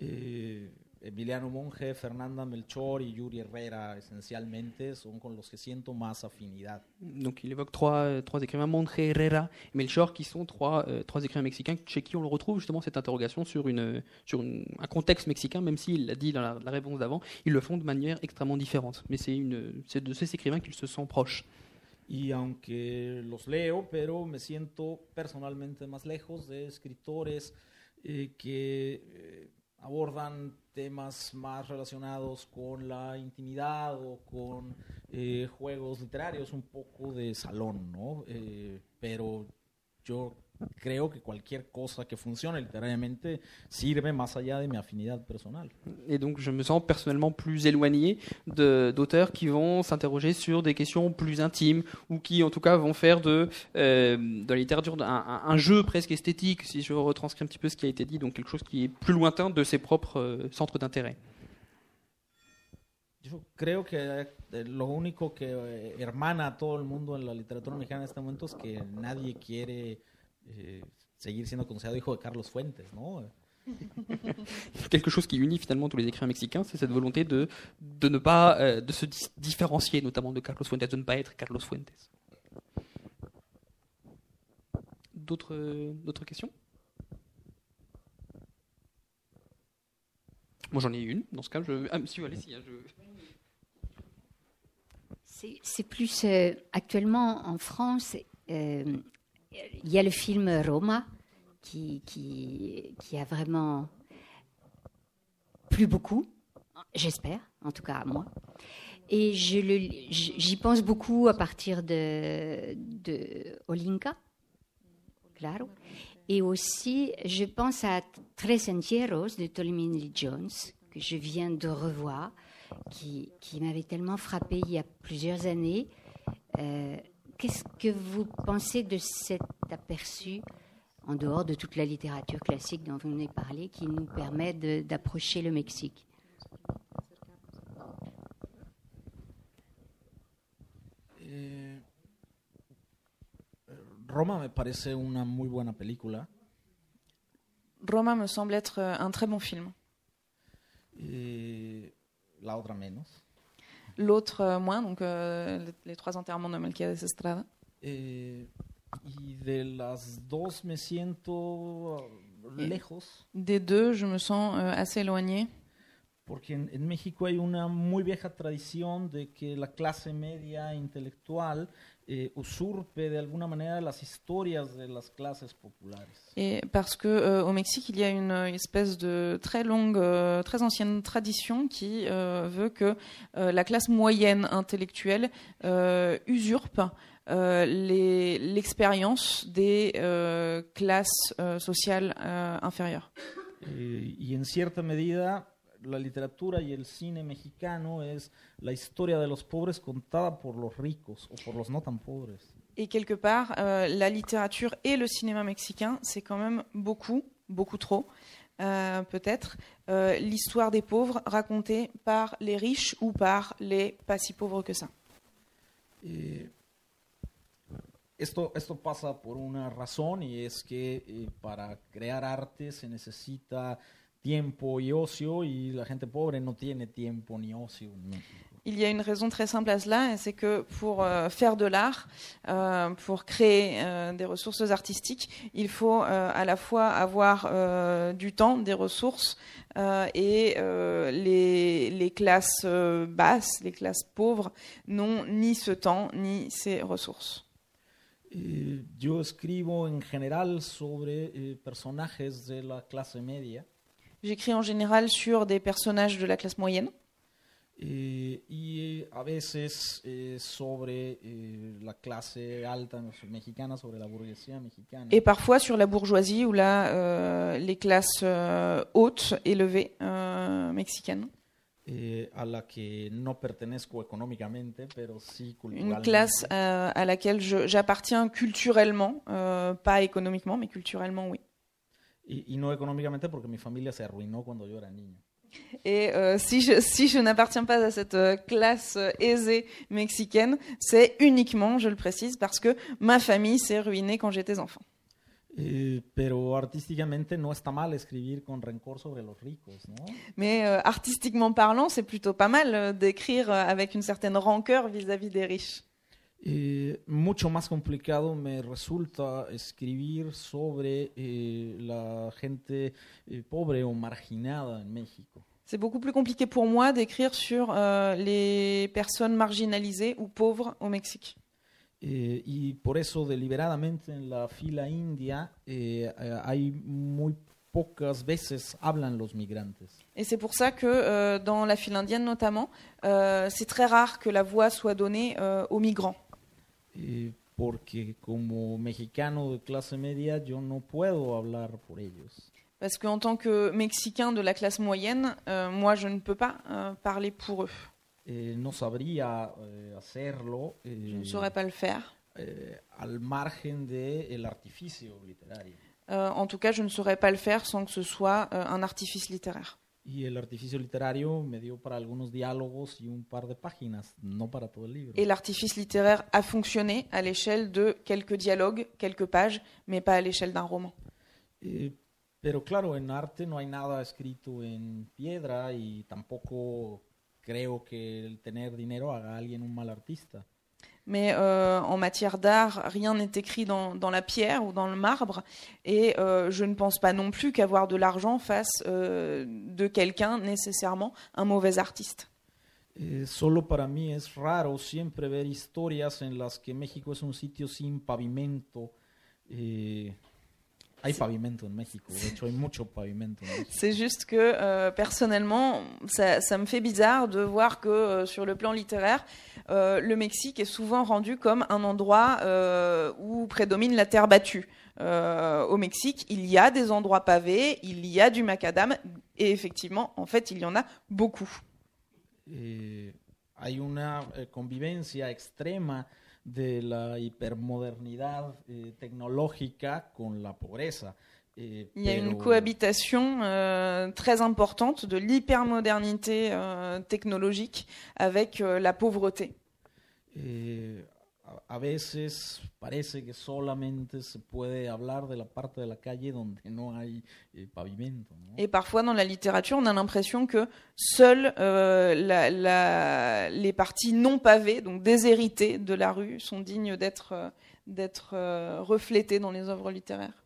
Eh, Emiliano Monge, Fernanda Melchor y Yuri Herrera, esencialmente, son con los que siento más afinidad. Donc, il évoque trois, euh, trois écrivains, Monge, Herrera et Melchor, qui sont trois, euh, trois écrivains mexicains chez qui on le retrouve justement cette interrogation sur, une, sur une- un contexte mexicain, même s'il l'a dit dans la, la réponse d'avant, ils le font de manière extrêmement différente. Mais c'est de ces écrivains qu'il se sent proche. Y aunque los leo, pero me siento personalmente más lejos de escritores eh, que eh, abordan temas más relacionados con la intimidad o con eh, juegos literarios, un poco de salón, ¿no? Eh, pero yo creo que cualquier cosa que funcione literariamente sirve más allá de mi afinidad personal. Et donc, je me sens personnellement plus éloigné d'auteurs qui vont s'interroger sur des questions plus intimes ou qui, en tout cas, vont faire de, euh, de la littérature un, un- un jeu presque esthétique, si je retranscris un petit peu ce qui a été dit, donc quelque chose qui est plus lointain de ses propres euh, centres d'intérêt. Yo creo que eh, lo único que eh, hermana a todo el mundo en la literatura mexicana en este momento es que nadie quiere eh, seguir siendo considerado hijo de Carlos Fuentes, ¿no? *laughs* Quelque chose qui unit finalement tous les écrivains mexicains, c'est cette volonté de, de ne pas euh, de se différencier, notamment de Carlos Fuentes, de ne pas être Carlos Fuentes. D'autres d'autres questions? Moi j'en ai une, dans ce cas, je... Ah, monsieur, allez-y. hein, je... C'est c'est plus euh, actuellement en France, euh, il y a le film Roma qui, a vraiment plu beaucoup, j'espère, en tout cas à moi. Et j'y pense beaucoup à partir de, de Olinka, claro. Et aussi, je pense à Tres Entierros de Tolmini Jones, que je viens de revoir, qui, qui m'avait tellement frappé il y a plusieurs années. Euh, Qu'est-ce que vous pensez de cet aperçu, en dehors de toute la littérature classique dont vous venez de parler, qui nous permet d'approcher le Mexique? Eh, Roma me parece una muy buena película. Roma me semble être un très bon film. eh, la otra menos. L'autre euh, moins, donc euh, les, les trois enterrements de Melquiades Estrada. Eh, y de las dos me siento Eh. lejos. Des deux, je me sens euh, assez éloignée. Porque en, en México hay una muy vieja tradición de que la clase media intelectual eh, usurpe de alguna manera las historias de las clases populares. Et parce que euh, au Mexique, il y a une espèce de très longue, euh, très ancienne tradition qui euh, veut que la classe moyenne intellectuelle usurpe l'expérience des classes sociales inférieures. Eh, y en cierta medida la literatura y el cine mexicano es la historia de los pobres contada por los ricos o por los no tan pobres. Et quelque part, euh, la littérature et le cinéma mexicain, c'est quand même beaucoup, beaucoup trop, euh, peut-être, euh, l'histoire des pauvres racontée par les riches ou par les pas si pauvres que ça. Eh, esto, esto pasa por una razón y es que eh, para crear arte se necesita tiempo y ocio y la gente pobre no tiene tiempo ni ocio. México. Il y a une raison très simple à cela, c'est que pour euh, faire de l'art, euh, pour créer euh, des ressources artistiques, il faut à la fois avoir du temps, des ressources, et les, les classes basses, les classes pauvres, n'ont ni ce temps ni ces ressources. Eh, yo escribo en general sobre eh, personajes de la clase media J'écris en général sur des personnages de la classe moyenne, eh, y eh, a veces eh, sobre eh, la clase alta mexicana, sobre la burguesía mexicana. et parfois sur la bourgeoisie ou la, euh, les classes euh, hautes, élevées euh, mexicaines. eh, a la que no pertenezco económicamente, pero sí Une classe à laquelle j'appartiens culturellement, pas économiquement, mais culturellement, oui. Y, y no económicamente porque mi familia se arruinó cuando yo era niño. Et euh, si je, si je n'appartiens pas à cette euh, classe euh, aisée mexicaine, c'est uniquement, je le précise, parce que ma famille s'est ruinée quand j'étais enfant. Eh, pero artísticamente no está mal escribir con rencor sobre los ricos, ¿no? Mais artistiquement parlant, c'est plutôt pas mal d'écrire avec une certaine rancœur vis-à-vis des riches. Eh, mucho más complicado me resulta escribir sobre eh, la gente eh, pobre o marginada en México. C'est beaucoup plus compliqué pour moi d'écrire sur euh, les personnes marginalisées ou pauvres au Mexique. Eh, y por eso deliberadamente en la fila india hay muy pocas veces hablan los migrantes. Et c'est pour ça que euh, dans la file indienne notamment, euh, c'est très rare que la voix soit donnée euh, aux migrants. Eh, porque como mexicano de clase media yo no puedo hablar por ellos. Parce qu'en tant que Mexicain de la classe moyenne, euh, moi je ne peux pas euh, parler pour eux. Eh, no sabría eh, hacerlo Je eh, ne saurais pas le faire. eh, al margen del artificio literario. Euh, en tout cas, je ne saurais pas le faire sans que ce soit euh, un artifice littéraire. Y el artificio literario me dio para algunos diálogos y un par de páginas, no para todo el libro. Et l'artifice littéraire a fonctionné à l'échelle de quelques dialogues, quelques pages, mais pas à l'échelle d'un roman. Eh, pero claro, en arte no hay nada escrito en piedra y tampoco creo que el tener dinero haga a alguien un mal artista. Mais euh, en matière d'art, rien n'est écrit dans, dans la pierre ou dans le marbre. Et euh, je ne pense pas non plus qu'avoir de l'argent fasse euh, de quelqu'un nécessairement un mauvais artiste. Eh, solo para mí es raro siempre ver historias en las que México es un sitio sin pavimento. Eh, hay pavimento en México, de hecho hay mucho pavimento en México. C'est juste que euh, personnellement, ça, ça me fait bizarre de voir que euh, sur le plan littéraire, euh, le Mexique est souvent rendu comme un endroit où prédomine la terre battue. Au Mexique, il y a des endroits pavés, il y a du macadam, et effectivement, en fait, il y en a beaucoup. Eh, hay una eh, convivencia extrema de la hipermodernidad eh, tecnológica con la pobreza. Eh, Il y a une pero- cohabitation euh, très importante de l'hypermodernité euh, technologique avec euh, la pauvreté. eh, a, veces parece que solamente se puede hablar de la parte de la calle donde no hay eh, pavimento. ¿no? Et parfois, dans la littérature, on a l'impression que seules euh, la- la- les parties non pavées, donc déshéritées de la rue, sont dignes d'être euh, d'être euh, reflétées dans les œuvres littéraires.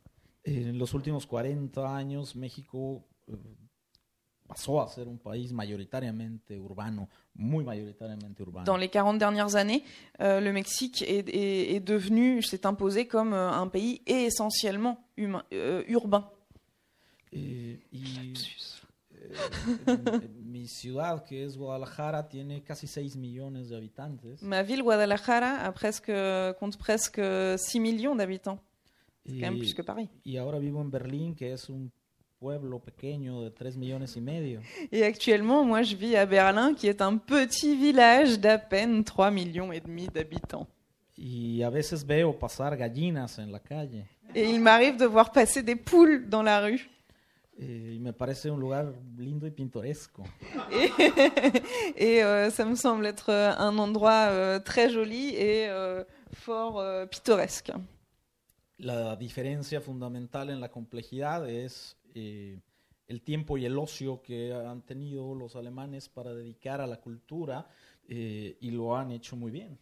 En los últimos 40 años México eh, pasó a ser un país mayoritariamente urbano, muy mayoritariamente urbano. Dans les 40 dernières années, euh, le Mexique est, est- est devenu, s'est imposé comme euh, un pays essentiellement humain, euh, urbain. Eh, y eh, mi ciudad, que es Guadalajara, tiene casi 6 millones de habitantes. Ma ville, Guadalajara, a presque, compte presque 6 millions d'habitants. C'est quand même plus que Paris. y ahora vivo en Berlín, que es un pueblo pequeño de 3 millones y medio. Et actuellement, moi, je vis à Berlin, qui est un petit village d'à peine 3 millions et demi d'habitants. Y a veces veo pasar gallinas en la calle. Et il m'arrive de voir passer des poules dans la rue. eh, y me parece un lugar lindo y pintoresco. Et, *laughs* et, euh, ça me semble être euh, un endroit euh, très joli et euh, fort pittoresque. La diferencia fundamental en la complejidad es eh, el tiempo y el ocio que han tenido los alemanes para dedicar a la cultura eh, y lo han hecho muy bien.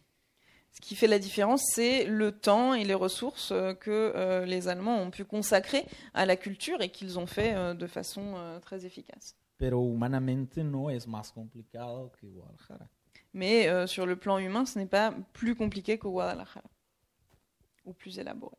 Ce qui fait la différence, c'est le temps et les ressources euh, que euh, les Allemands ont pu consacrer à la culture et qu'ils ont fait euh, de façon très efficace. Pero humanamente no es más complicado que Guadalajara. Mais sur le plan humain, ce n'est pas plus compliqué qu'au Guadalajara, ou plus élaboré.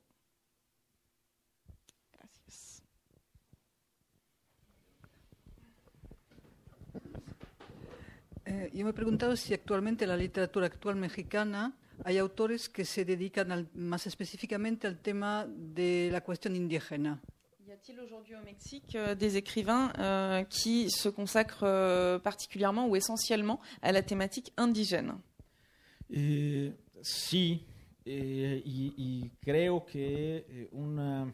Eh, yo me he preguntado si actualmente en la literatura actual mexicana hay autores que se dedican al- más específicamente al tema de la cuestión indígena. Y a-t-il aujourd'hui au Mexique euh, des écrivains euh, qui se consacrent euh, particulièrement ou essentiellement à la thématique indigène Eh, sí, eh, y, y creo que eh, una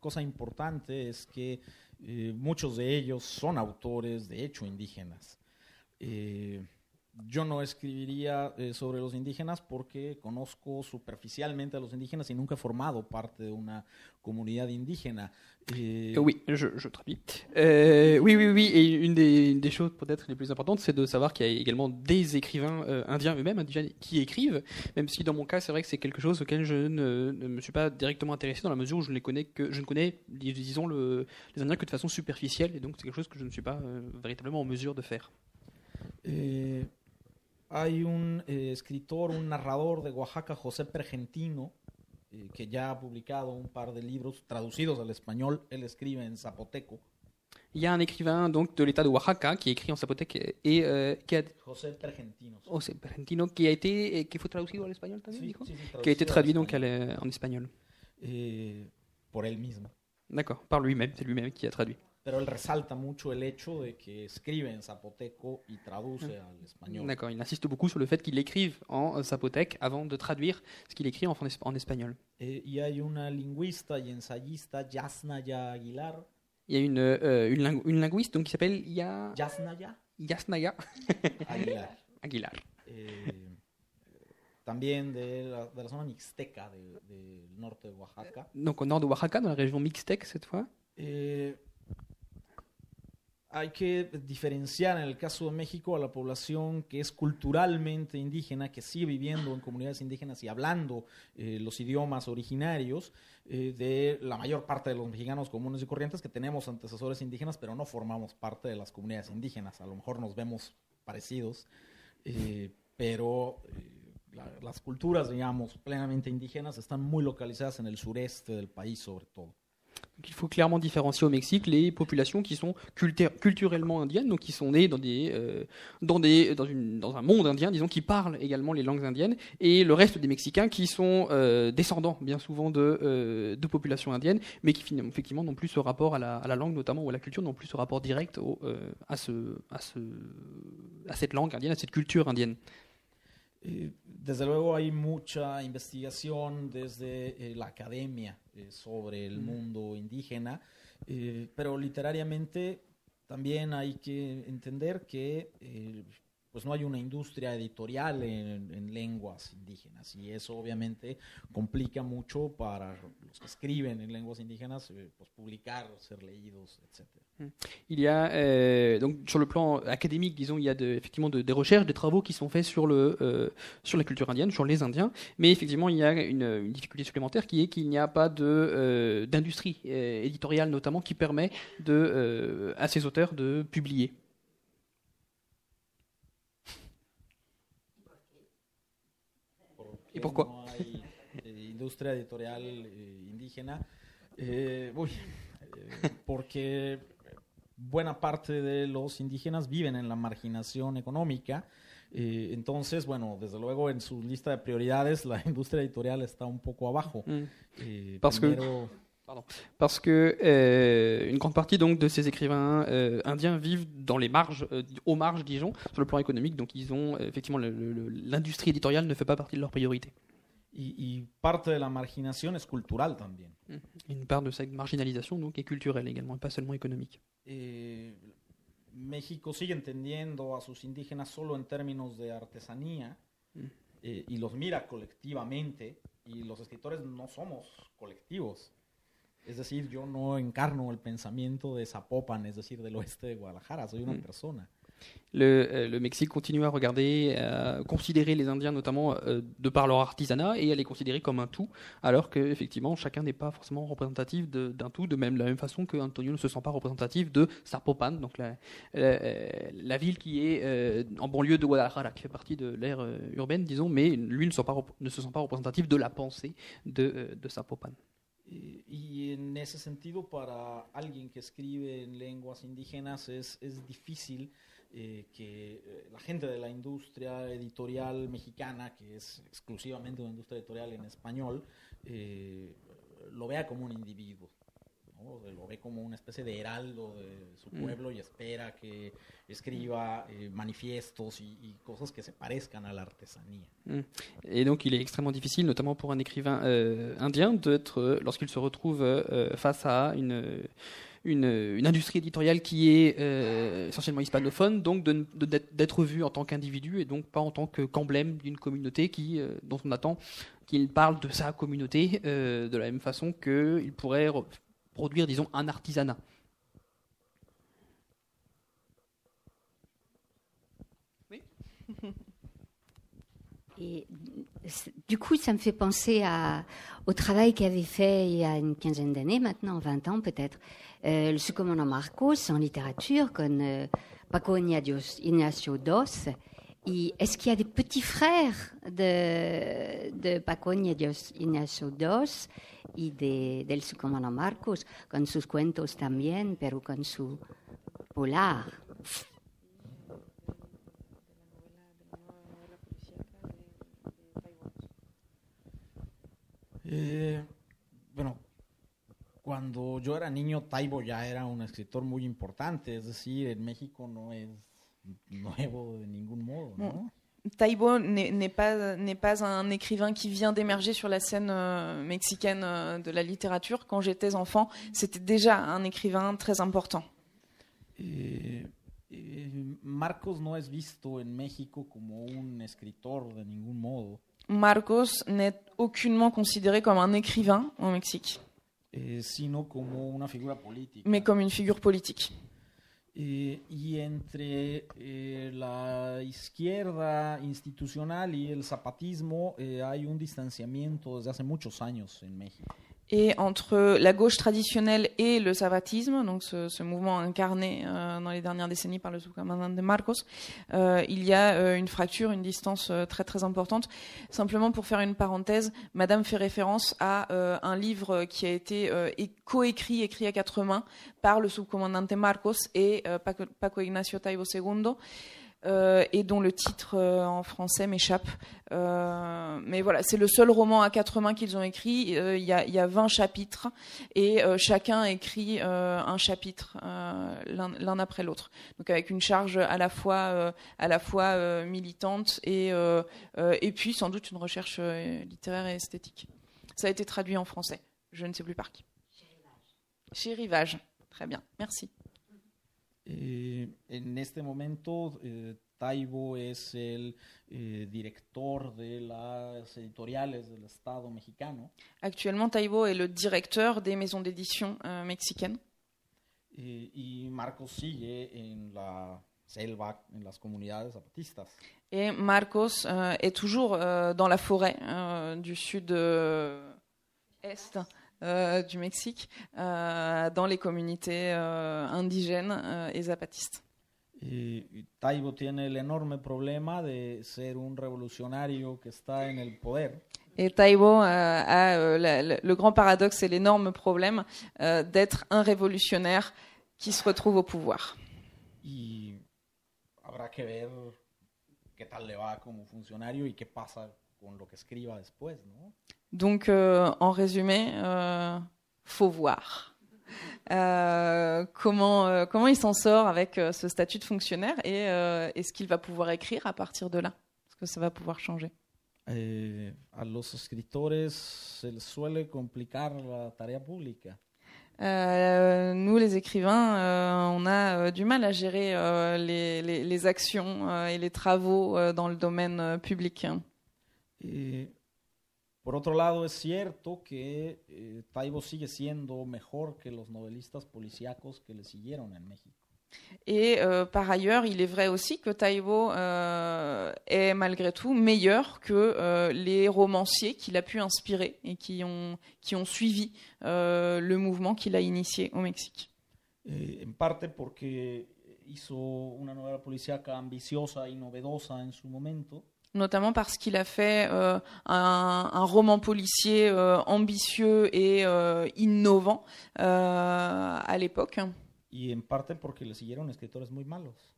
cosa importante es que eh, muchos de ellos son autores, de hecho, indígenas. Eh, yo no escribiría eh, sobre los indígenas porque conozco superficialmente a los indígenas y nunca he formado parte de una comunidad indígena. Eh, oui, je, je traduis. Euh, oui, oui, oui. Et une des, choses peut-être les plus importantes, c'est de savoir qu'il y a également des écrivains euh, indiens eux-mêmes, qui écrivent. Même si dans mon cas, c'est vrai que c'est quelque chose auquel je ne, me suis pas directement intéressé dans la mesure où je ne les connais que disons, le, les Indiens que de façon superficielle. Et donc c'est quelque chose que je ne suis pas euh, véritablement en mesure de faire. Eh, hay un eh, escritor, un narrador de Oaxaca, José Pergentino, eh, que ya ha publicado un par de libros traducidos al español. Él escribe en zapoteco. Il y a un écrivain donc de l'État de Oaxaca qui écrit en zapothèque et euh, qui a, José Pergentino. c'est argentino, qui a été, qui fue traducido al español también, Sí, dijo? sí, sí, qui a été traduit donc en espagnol. Eh, por él mismo. D'accord, par lui-même, c'est lui-même qui a traduit. Pero él resalta mucho el hecho de que escribe en zapoteco y traduce al español. D'accord, il insiste beaucoup sur le fait qu'il écrive en euh, zapothèque avant de traduire ce qu'il écrit en, en es- en espagnol. Eh, y hay una lingüista y ensayista, Yasnaya Aguilar. Il y a une, euh, une, lingu- une linguiste donc, qui s'appelle Ya- Yasnaya Yasnaya *laughs* Aguilar. Aguilar. eh, también de la, de la zona mixteca de- del norte de Oaxaca. Donc au nord de Oaxaca, dans la région mixtèque cette fois. Eh, hay que diferenciar en el caso de México a la población que es culturalmente indígena, que sigue viviendo en comunidades indígenas y hablando eh, los idiomas originarios, eh, de la mayor parte de los mexicanos comunes y corrientes que tenemos antecesores indígenas, pero no formamos parte de las comunidades indígenas. A lo mejor nos vemos parecidos, eh, pero la- las culturas, digamos, plenamente indígenas están muy localizadas en el sureste del país sobre todo. Donc, il faut clairement différencier au Mexique les populations qui sont culturellement indiennes, donc qui sont nées dans, des, euh, dans, des, dans, une, dans un monde indien, disons, qui parlent également les langues indiennes, et le reste des Mexicains qui sont euh, descendants bien souvent de, euh, de populations indiennes, mais qui effectivement n'ont plus ce rapport à la, à la langue notamment, ou à la culture, n'ont plus ce rapport direct au, euh, à, ce, à, ce, à cette langue indienne, à cette culture indienne. Eh, desde luego hay mucha investigación desde eh, la academia eh, sobre el mundo indígena, pero literariamente también hay que entender que pues no hay una industria editorial en, en lenguas indígenas y eso obviamente complica mucho para los que escriben en lenguas indígenas pues publicar, ser leídos, etcétera. Il y a euh, donc sur le plan académique, disons, il y a de, effectivement de- des recherches, des travaux qui sont faits sur le euh, sur la culture indienne, sur les Indiens, mais effectivement il y a une, difficulté supplémentaire qui est qu'il n'y a pas de euh, d'industrie éditoriale notamment qui permet de à ces auteurs de publier. ¿Por ¿Y por qué? no hay eh, industria buena parte de los indígenas viven en la marginación económica. eh, entonces, bueno, desde luego en su lista de prioridades la *laughs* industria editorial está un poco abajo. Mm. Eh, Parce que- primero- Parce que euh, une grande partie donc de ces écrivains euh, indiens vivent dans les marges, euh, aux marges, disons, sur le plan économique. Donc ils ont euh, effectivement l'industrie éditoriale ne fait pas partie de leurs priorités. Y, y parte de la marginación es cultural también. Une part de cette marginalisation donc, est culturelle également, et pas seulement économique. Eh, México sigue entendiendo a sus indígenas solo en términos de artesanía Mm. eh, y los mira colectivamente y los escritores no somos colectivos. Es decir, yo no encarno el pensamiento de Zapopan, es decir, del oeste de Guadalajara, soy una Mm. persona. Le, euh, le Mexique continue à regarder, à considérer les Indiens notamment euh, de par leur artisanat et à les considérer comme un tout, alors que effectivement chacun n'est pas forcément représentatif d'un tout, de même de la même façon que Antonio ne se sent pas représentatif de Zapopan, donc la, la- ville qui est euh, en banlieue de Guadalajara, qui fait partie de l'ère euh, urbaine, disons, mais lui ne, se sent pas représentatif de la pensée de, euh, de Zapopan. En en eh, que eh, la gente de la industria editorial mexicana, que es exclusivamente una industria editorial en español, eh, lo vea como un individuo. ¿no? Lo ve como una especie de heraldo de su Mm. pueblo y espera que escriba eh, manifiestos y, y cosas que se parezcan a la artesanía. Et donc, il est extrêmement difficile, notamment pour un écrivain euh, indien, d'être, euh, lorsqu'il se retrouve euh, face à une, une, une industrie éditoriale qui est euh, essentiellement hispanophone, donc d'être vu en tant qu'individu et donc pas en tant que qu'emblème d'une communauté qui, euh, dont on attend qu'il parle de sa communauté euh, de la même façon qu'il pourrait re- produire, disons, un artisanat. *laughs* Et c- du coup, ça me fait penser à, au travail qu'avait fait il y a une quinzaine d'années, maintenant 20 ans peut-être, euh, le sous-commandant Marcos en littérature, comme euh, Paco Ignacio- Dos. Et Est-ce qu'il y a des petits frères de, de Paco Ignacio- Dos y de, del subcomandante Marcos, con sus cuentos también, pero con su polar? Eh, bueno, cuando yo era niño, Taibo ya era un escritor muy importante, es decir, en México no es nuevo de ningún modo, ¿no? Taibo n'est pas un écrivain qui vient d'émerger sur la scène euh, mexicaine euh, de la littérature. Quand j'étais enfant, c'était déjà un écrivain très important. Eh, eh, Marcos no es visto en México como un escritor de ningún modo, Marcos n'est aucunement considéré comme un écrivain au Mexique, eh, sino como una figura política. mais comme une figure politique. Eh, y entre eh, la izquierda institucional y el zapatismo eh, hay un distanciamiento desde hace muchos años en México. Et entre la gauche traditionnelle et le savatisme, donc ce, ce mouvement incarné euh, dans les dernières décennies par le sous-commandant de Marcos, euh, il y a euh, une fracture, une distance euh, très très importante. Simplement pour faire une parenthèse, Madame fait référence à euh, un livre qui a été euh, coécrit, écrit à quatre mains par le sous-commandante Marcos et Paco, Paco Ignacio Taibo II. Euh, et dont le titre euh, en français m'échappe. Euh, mais voilà, c'est le seul roman à quatre mains qu'ils ont écrit. Il y, a, il y a 20 chapitres et chacun écrit un chapitre l'un après l'autre. Donc avec une charge à la fois, à la fois militante et, et puis sans doute une recherche littéraire et esthétique. Ça a été traduit en français. Je ne sais plus par qui. Chez Rivage. Très bien, merci. Eh, en este momento, eh, Taibo es el eh, director de las editoriales del Estado mexicano Actuellement, Taibo est le directeur des maisons d'édition mexicaines. y Marcos sigue en la selva, en las comunidades zapatistas. Et Marcos euh, est toujours euh, dans la forêt euh, du sud-est euh, du Mexique, euh, dans les communautés euh, indigènes euh, et zapatistes. Y Taibo tiene el enorme problema de ser un revolucionario que está en el poder Et Taibo euh, a euh, la- le grand paradoxe et l'énorme problème euh, d'être un révolutionnaire qui se retrouve au pouvoir. y habrá que ver qué tal le va como funcionario y qué pasa con lo que escriba después, ¿no? Donc, euh, en résumé, euh, faut voir. Euh, comment, euh, comment il s'en sort avec ce statut de fonctionnaire et est-ce qu'il va pouvoir écrire à partir de là? Est-ce que ça va pouvoir changer? Eh, a los escritores se les suele complicar la tarea pública. Euh, nous, les écrivains, euh, on a euh, du mal à gérer les, les- les actions et les travaux dans le domaine public. Por otro lado, es cierto que eh, Taibo sigue siendo mejor que los novelistas policíacos que le siguieron en México. Et euh, par ailleurs, il est vrai aussi que Taibo euh, est malgré tout meilleur que euh, les romanciers qu'il a pu inspirer et qui ont, qui ont suivi euh, le mouvement qu'il a initié au Mexique. Eh, en parte porque hizo una novela policíaca ambiciosa y novedosa en su momento, Notamment parce qu'il a fait euh, un, un roman policier euh, ambitieux et euh, innovant à l'époque. y en parte porque le siguieron escritores muy malos.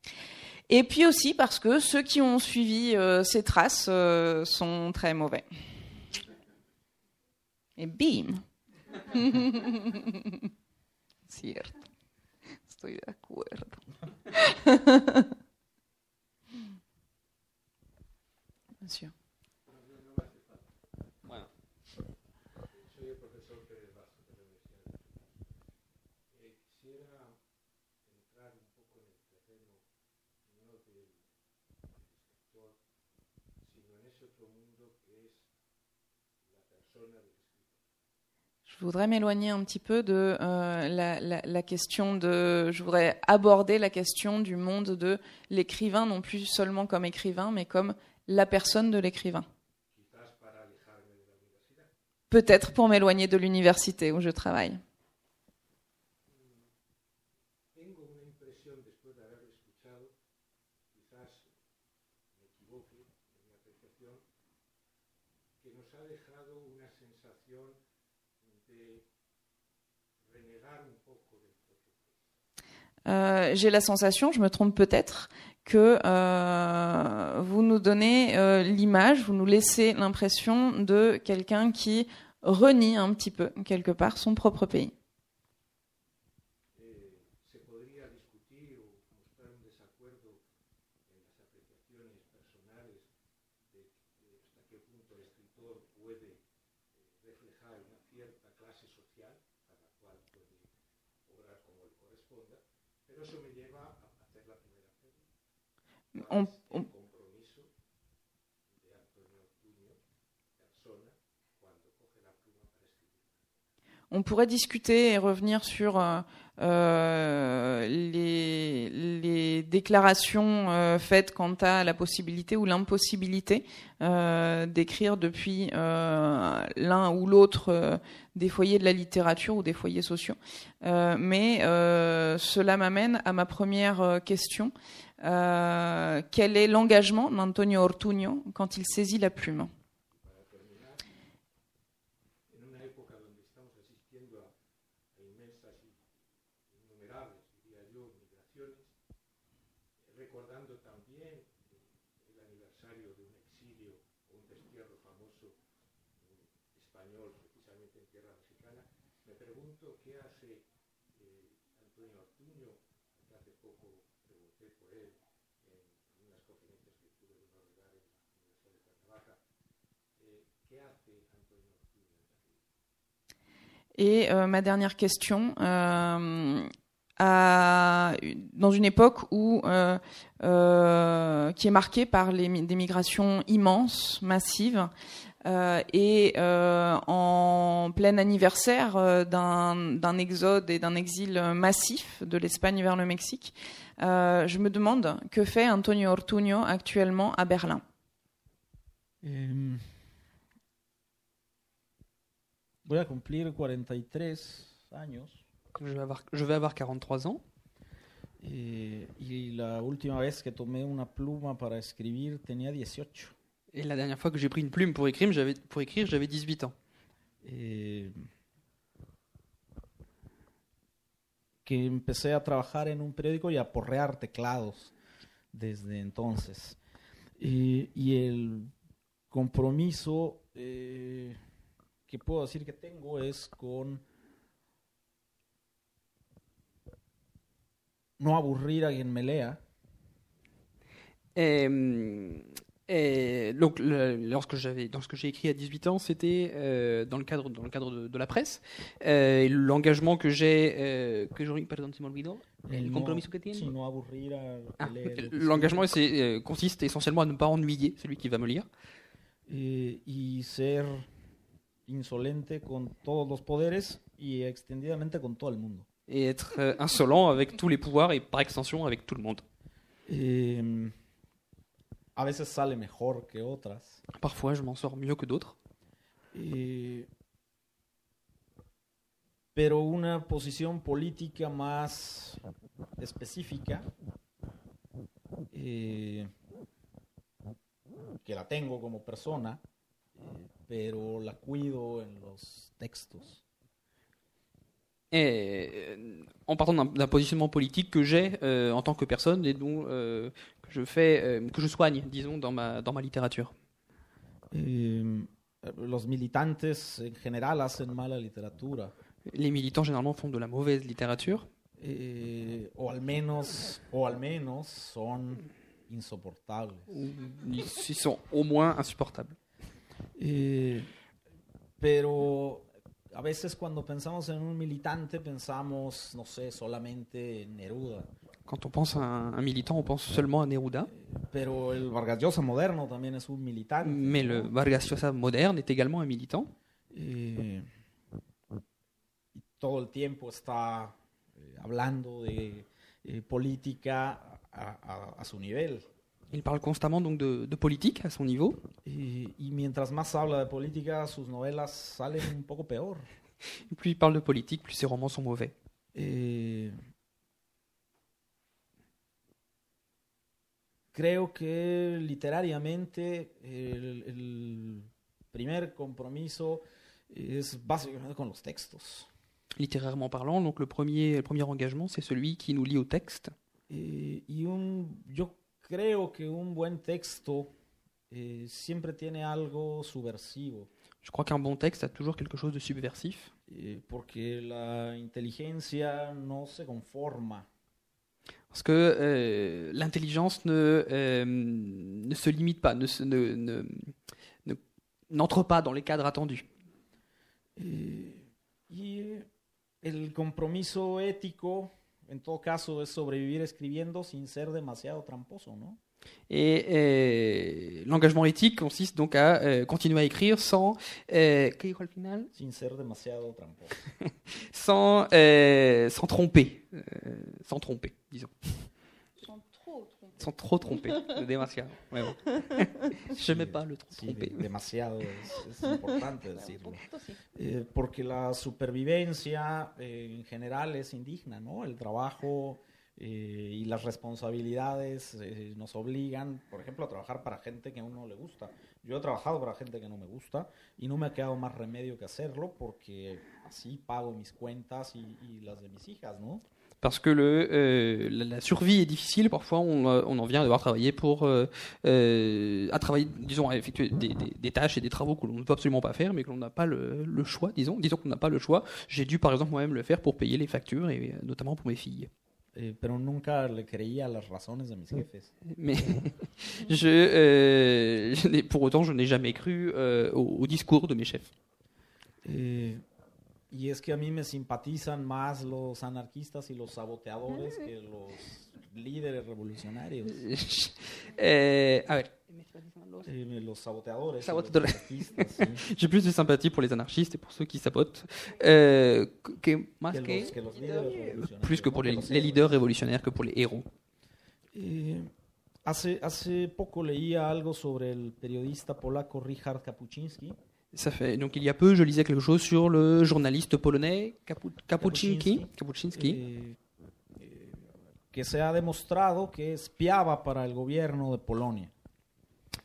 Et puis aussi parce que ceux qui ont suivi ces traces sont très mauvais. Et bim *laughs* Cierto. Estoy de acuerdo. *laughs* Je voudrais m'éloigner un petit peu de euh, la- la question de. Je voudrais aborder la question du monde de l'écrivain, non plus seulement comme écrivain, mais comme la personne de l'écrivain. Peut-être pour m'éloigner de l'université où je travaille. Euh, J'ai la sensation, je me trompe peut-être, que euh, vous nous donnez euh, l'image, vous nous laissez l'impression de quelqu'un qui renie un petit peu, quelque part, son propre pays. Eh, se podría discutir o mostrar un desacuerdo en las apreciaciones personales de, de hasta qué punto el escritor puede eh, reflejar una cierta clase social a la cual puede obrar como le corresponda, pero eso me lleva a hacer la primera pregunta. On- ¿Cuál es on- el compromiso de Antonio Ortuño, persona, cuando coge la pluma On pourrait discuter et revenir sur euh, les, déclarations euh, faites quant à la possibilité ou l'impossibilité euh, d'écrire depuis l'un ou l'autre des foyers de la littérature ou des foyers sociaux. Mais cela m'amène à ma première question. Quel est l'engagement d'Antonio Ortuño quand il saisit la plume para terminar, en una época donde estamos asistiendo a, a inmensas y innumerables, diría yo, migraciones, eh, recordando también eh, el aniversario de un exilio o un destierro famoso eh, español, precisamente en tierra mexicana, me pregunto qué hace eh, Antonio Ortuño, que hace poco pregunté por él en, en unas conferencias que tuve el honor de dar en la Universidad de Cuernavaca, eh, ¿Qué hace Antonio Ortuño en la vida? Et euh, ma dernière question, euh, dans une époque où, euh, qui est marquée par les, des migrations immenses, massives, et en plein anniversaire d'un exode et d'un exil massif de l'Espagne vers le Mexique, je me demande que fait Antonio Ortuño actuellement à Berlin? Voy a cumplir 43 años Je vais avoir, je vais avoir 43 ans. eh, y la última vez que tomé una pluma para escribir tenía 18. Et la dernière fois que j'ai pris une plume pour écrire, j'avais, pour écrire, j'avais 18 ans. Eh, que empecé a trabajar en un periódico y a porrear teclados desde entonces. Eh, y el compromiso eh, que puedo decir que tengo es con no aburrir a quien me lea, Euh, Et donc, le- lorsque j'avais, dans ce que j'ai écrit à 18 ans, c'était euh, dans le cadre, dans le cadre de, de la presse. Euh, et l'engagement que j'ai, euh, que j'aurais, pardon. El No- compromiso que tiene. Ah, L'engagement consiste essentiellement à ne pas ennuyer celui qui va me lire Eh, y ser insolente con todos los poderes y extendidamente con todo el mundo. et être euh, insolent avec tous les pouvoirs et par extension avec tout le monde. Eh, a veces sale mejor que otras. Parfois, je m'en sors mieux que d'autres. Eh, pero una posición política más específica, eh, que la tengo como persona, eh, pero la cuido en los textos. Et euh, en partant d'un positionnement politique que j'ai euh, en tant que personne et dont euh, que je fais, euh, que je soigne, disons, dans ma dans ma littérature. Eh, los militantes en general hacen mala literatura, Les militants généralement font de la mauvaise littérature, eh, o al menos, o al menos son insoportables. ou ils ils sont au moins insupportables. Eh, pero a veces cuando pensamos en un militante pensamos, no sé, solamente en Neruda. Quand on pense à un, un militant, on pense seulement à Neruda, Pero el Vargas Llosa moderno también es un militante. mais le. Vargas Llosa moderne est également un militant. Eh, y todo el tiempo está eh, hablando de eh, política a, a- a su nivel. Il parle constamment donc de, de politique à son niveau, Eh, y mientras más habla de política, sus novelas salen un poco peor. Et *laughs* plus il parle de politique, plus ses romans sont mauvais. Eh, creo que literariamente el, el primer compromiso es básicamente con los textos. Littérairement parlant, donc le premier, le premier engagement, c'est celui qui nous lie au texte. Eh, y un, yo creo que un buen texto eh, siempre tiene algo subversivo, Je crois qu'un bon texte a toujours quelque chose de subversif, eh, porque la inteligencia no se conforma. parce que euh, l'intelligence ne, euh, ne se limite pas, ne ne- ne- ne- n'entre pas dans les cadres attendus. Eh, y el compromiso ético, en todo caso, es sobrevivir escribiendo sin ser demasiado tramposo, ¿no? Et euh, l'engagement éthique consiste donc à euh, continuer à écrire sans, euh, ¿qué dijo al final? Sin ser demasiado tramposo. *laughs* sans, euh, sans tromper, euh, sans tromper, disons, sans trop tromper, demasiado. Bon. *laughs* Je n'aimais pas le Sí, tromper. demasiado es, es importante *laughs* decirlo. poquito sí. Eh, porque la supervivencia eh, en general es indigna, ¿no? El trabajo eh, y las responsabilidades eh, nos obligan, por ejemplo, a trabajar para gente que a uno le gusta. Yo he trabajado para gente que no me gusta y no me ha quedado más remedio que hacerlo porque así pago mis cuentas y, y las de mis hijas, ¿no? Parce que le, euh, la, survie est difficile, parfois on, euh, on en vient à devoir travailler pour, euh, à travailler, disons, à effectuer des, des- des tâches et des travaux que l'on ne peut absolument pas faire, mais que l'on n'a pas le, le choix, disons. Disons qu'on n'a pas le choix. J'ai dû, par exemple, moi-même le faire pour payer les factures, et notamment pour mes filles. Eh, pero nunca le creía las razones de mis jefes. *laughs* Mais *laughs* je, euh, je pour autant, je n'ai jamais cru au, au discours de mes chefs. Eh, y es que a mí me simpatizan más los anarquistas y los saboteadores que los líderes revolucionarios. Euh, ah ouais. Eh, los saboteadores. Saboteadores. sí, *laughs* J'ai plus de sympathie pour les anarchistes et pour ceux qui sabotent euh, que, más que, que- los, que los líderes revolucionarios. plus que pour les, los les héroes. leaders révolutionnaires que pour les héros. Eh, hace, hace poco leía algo sobre el periodista polaco Richard Kapuczynski. Ça fait donc il y a peu, je lisais quelque chose sur le journaliste polonais Kapu- Kapuczynski, Kapuczynski, que se ha demostrado que espiaba para el gobierno de Polonia.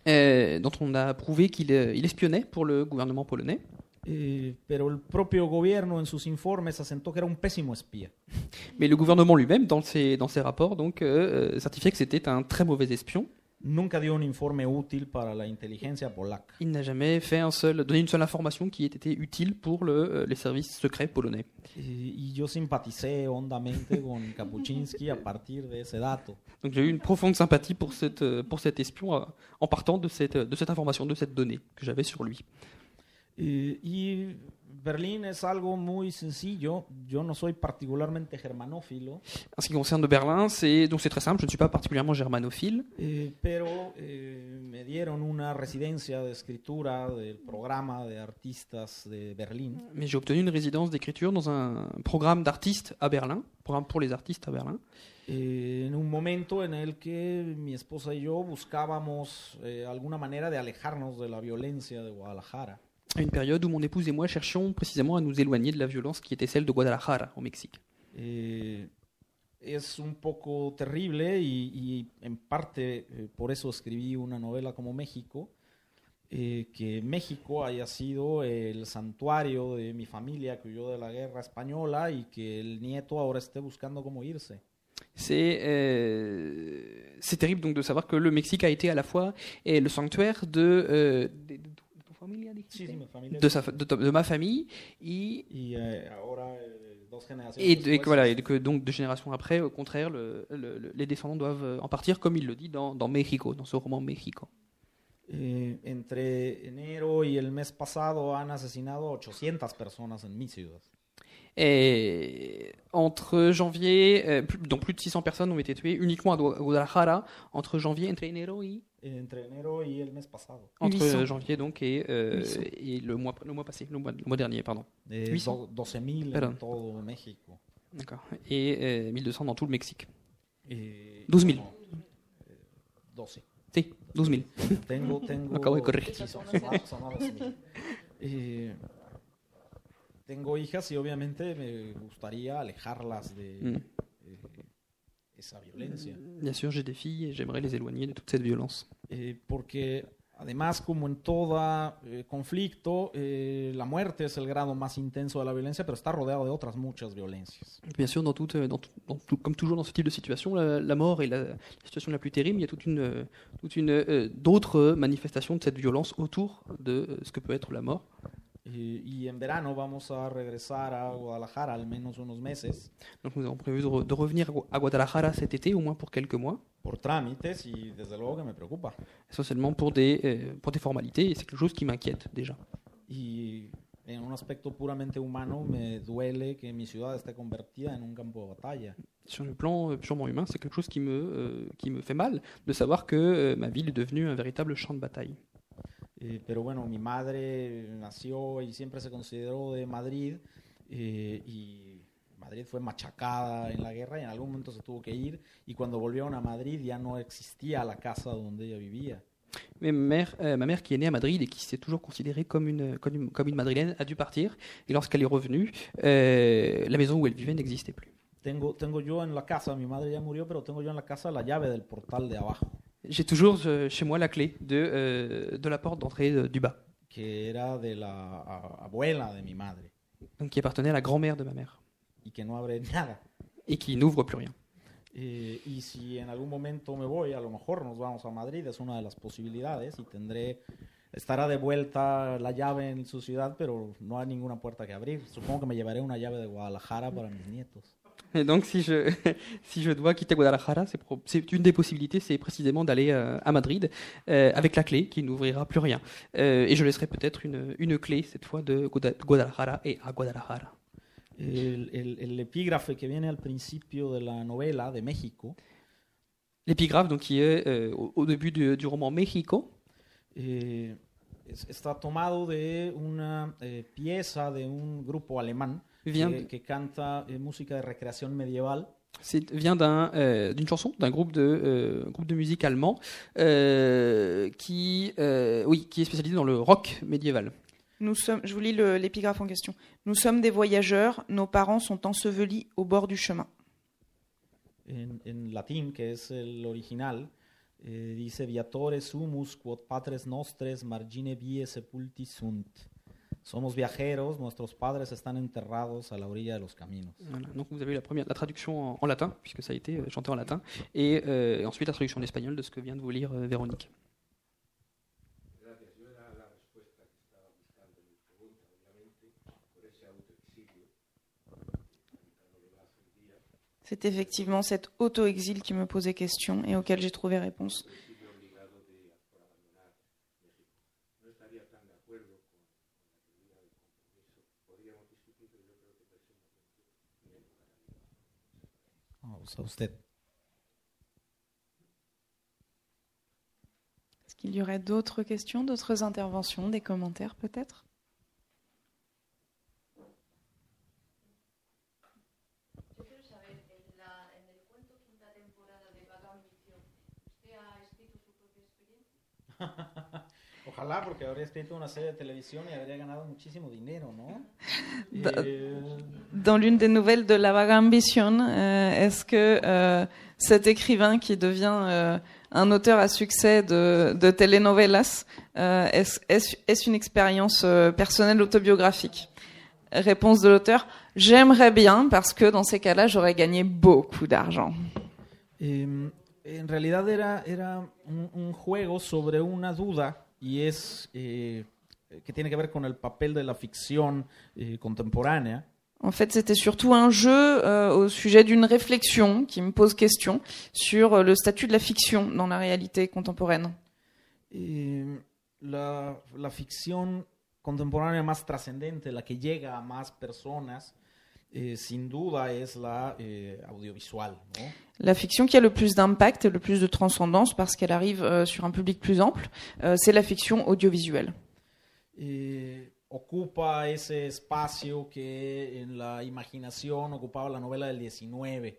dont on a prouvé qu'il euh, il espionnait pour le gouvernement polonais. Eh, pero el propio gobierno en sus informes asentó que era un pésimo espía. *laughs* Mais le gouvernement lui-même, dans ses, dans ses rapports, donc, euh, euh, certifiait que c'était un très mauvais espion. Nunca dio un informe útil para la inteligencia polaca. Il n'a jamais fait un seul, donné une seule information qui ait été utile pour le, euh, les services secrets polonais. Y, yo simpaticé hondamente con *laughs* partir de ese dato. Donc j'ai eu une profonde sympathie pour, cette, euh, pour cet espion euh, en partant de cette, de cette information, de cette donnée que j'avais sur lui. Eh, y Berlín es algo muy sencillo. Yo no soy particularmente germanófilo, En ce qui concerne Berlin, c'est donc c'est très simple. Je ne suis pas particulièrement germanophile, eh, pero eh, me dieron una residencia de escritura del programa de artistas de Berlín. mais j'ai obtenu une résidence d'écriture dans un programme d'artistes à Berlin, programme pour les artistes à Berlin. eh, en un momento en el que mi esposa y yo buscábamos eh, alguna manera de alejarnos de la violencia de Guadalajara. À une période où mon épouse et moi cherchions précisément à nous éloigner de la violence qui était celle de Guadalajara au Mexique. Eh, es un poco terrible y, y en parte eh, por eso escribí una novela como México, eh, que México haya sido el santuario de mi familia que huyó de la guerra española y que el nieto ahora esté buscando cómo irse. C'est euh, c'est terrible donc de savoir que le Mexique a été à la fois eh, le sanctuaire de, euh, de, de- de tu familia, dijiste? Sí, sí, mi familia. de, sa de de ma famille et, Y eh, ahora, eh, et, de- et que, voilà, et que donc deux générations après, au contraire, le- le- le- les descendants doivent euh, en partir, comme il le dit dans, dans Mexico, dans ce roman Mexico. eh, entre enero y el mes pasado han asesinado 800 personas en mi ciudad. Et entre janvier, euh, plus, donc plus de 600 personnes ont été tuées uniquement à Gua- Guadalajara entre janvier, entre enero y Entre enero y el mes pasado. entre 800. euh, janvier donc et, euh, 800. et le mois le mois passé, le mois, le mois dernier pardon. Eh, 800. do- 12.000 Perdón. en todo México. D'accord. Et euh, 1200 dans tout le Mexique. Eh, 12 000. bueno, eh, 12. Si, 12 000. Tengo, tengo. *laughs* Acabo de corregir. Sí, son, son más- son más de 12.000. Eh, tengo hijas y obviamente me gustaría alejarlas de Mm. eh, esa violencia. Bien sûr, j'ai des filles et j'aimerais les éloigner de toute cette violence. Eh, porque además, como en todo eh, conflicto, eh, la muerte es el grado más intenso de la violencia, pero está rodeado de otras muchas violencias. Bien sûr, dans toute, dans dans tout- comme toujours dans ce type de situation, la, la mort est la, la situation la plus terrible. Il y a toute une, toute une euh, d'autres manifestations de cette violence autour de euh, ce que peut être la mort. Y en verano vamos a regresar a Guadalajara al menos unos meses Donc nous avons prévu de, re- de revenir à Gu- à Guadalajara cet été, au moins pour quelques mois, por trámites y desde luego que me preocupa. essentiellement pour des, euh, pour des formalités, et c'est quelque chose qui m'inquiète déjà. Y en un aspecto puramente humano me duele que mi ciudad esté convertida en un campo de batalla. Sur le plan euh, purement humain, c'est quelque chose qui me, euh, qui me fait mal de savoir que euh, ma ville est devenue un véritable champ de bataille. Eh, pero bueno, mi madre nació y siempre se consideró de Madrid eh, y Madrid fue machacada en la guerra y en algún momento se tuvo que ir y cuando volvieron a Madrid ya no existía la casa donde ella vivía. Mais ma mère, euh, ma mère qui est née à Madrid et qui s'est toujours considérée comme une, comme une, comme une madrilène a dû partir. Et lorsqu'elle est revenue, euh, la maison où elle vivait n'existait plus. Tengo, tengo yo en la casa, mi madre ya murió, pero tengo yo en la casa la llave del portal de abajo, J'ai toujours euh, chez moi la clé de, euh, de la porte d'entrée euh, du bas, que era de la a- abuela de mi madre donc qui appartenait à la grand-mère de ma mère y que no abre nada. et qui n'ouvre plus rien. Eh, y si en algún momento me voy, a lo mejor nos vamos a Madrid, es una de las posibilidades y tendré, estará de vuelta la llave en su ciudad, pero no hay ninguna puerta que abrir. Supongo que me llevaré una llave de Guadalajara para mis nietos. Et donc si je, *laughs* si je dois quitter Guadalajara, c'est une des possibilités, c'est précisément d'aller euh, à Madrid euh, avec la clé qui n'ouvrira plus rien. Euh, et je laisserai peut-être une, une clé cette fois de Guada- Guadalajara et à Guadalajara. El, el- el epígrafe que viene al principio de la novela de México L'épigraphe, donc, qui est au, au début du, du roman Mexico, eh, es- está tomado de una eh, pieza de un grupo alemán vient, que, que canta eh, música de recreación medieval. c'est- vient d'un, euh, d'une chanson, d'un groupe de, euh, groupe de musique allemand euh, qui, euh, oui, qui est spécialisé dans le rock médiéval. Nous sommes, je vous lis l'épigraphe en question. Nous sommes des voyageurs, nos parents sont ensevelis au bord du chemin. en, en latín, que es el original, eh, dice Viatore sumus quod patres nostres margine vie sepulti sunt. Somos viajeros, nuestros padres están enterrados a la orilla de los caminos. Voilà, donc vous avez la, première, la traduction en, en latin, puisque ça a été euh, chanté en latin, et, euh, et ensuite la traduction en espagnol de ce que vient de vous lire euh, Véronique. C'est effectivement cet auto-exil qui me posait question et auquel j'ai trouvé réponse. exilio obligado de por abandonar México. No estaría tan de acuerdo con, con la teoría del compromiso. Podríamos discutir, pero yo creo que personalmente mi época Est-ce qu'il y aurait d'autres questions, d'autres interventions, des commentaires peut-être Yo quiero saber, en, la, en el cuento quinta temporada de Vaga Ambición, ¿usted ha escrito su propia experiencia? Ojalá, porque habría escrito una serie de televisión y habría ganado muchísimo dinero, ¿no? *laughs* Da- Dans l'une des nouvelles de La Vaga Ambition, euh, est-ce que euh, cet écrivain qui devient euh, un auteur à succès de, de telenovelas, est-ce une expérience personnelle autobiographique? Réponse de l'auteur, j'aimerais bien parce que dans ces cas-là, j'aurais gagné beaucoup d'argent. En realidad era, era un, un juego sobre una duda y es eh, que tiene que ver con el papel de la ficción eh, contemporánea. En fait, c'était surtout un jeu euh, au sujet d'une réflexion qui me pose question sur euh, le statut de la fiction dans la réalité contemporaine. Eh, la, la ficción contemporánea más trascendente, la que llega a más personas, eh, sin duda es la eh, audiovisual. ¿no? La fiction qui a le plus d'impact et le plus de transcendance parce qu'elle arrive euh, sur un public plus ample, euh, c'est la fiction audiovisuelle. eh, ocupa ese espacio que en la imaginación ocupaba la novela del 19.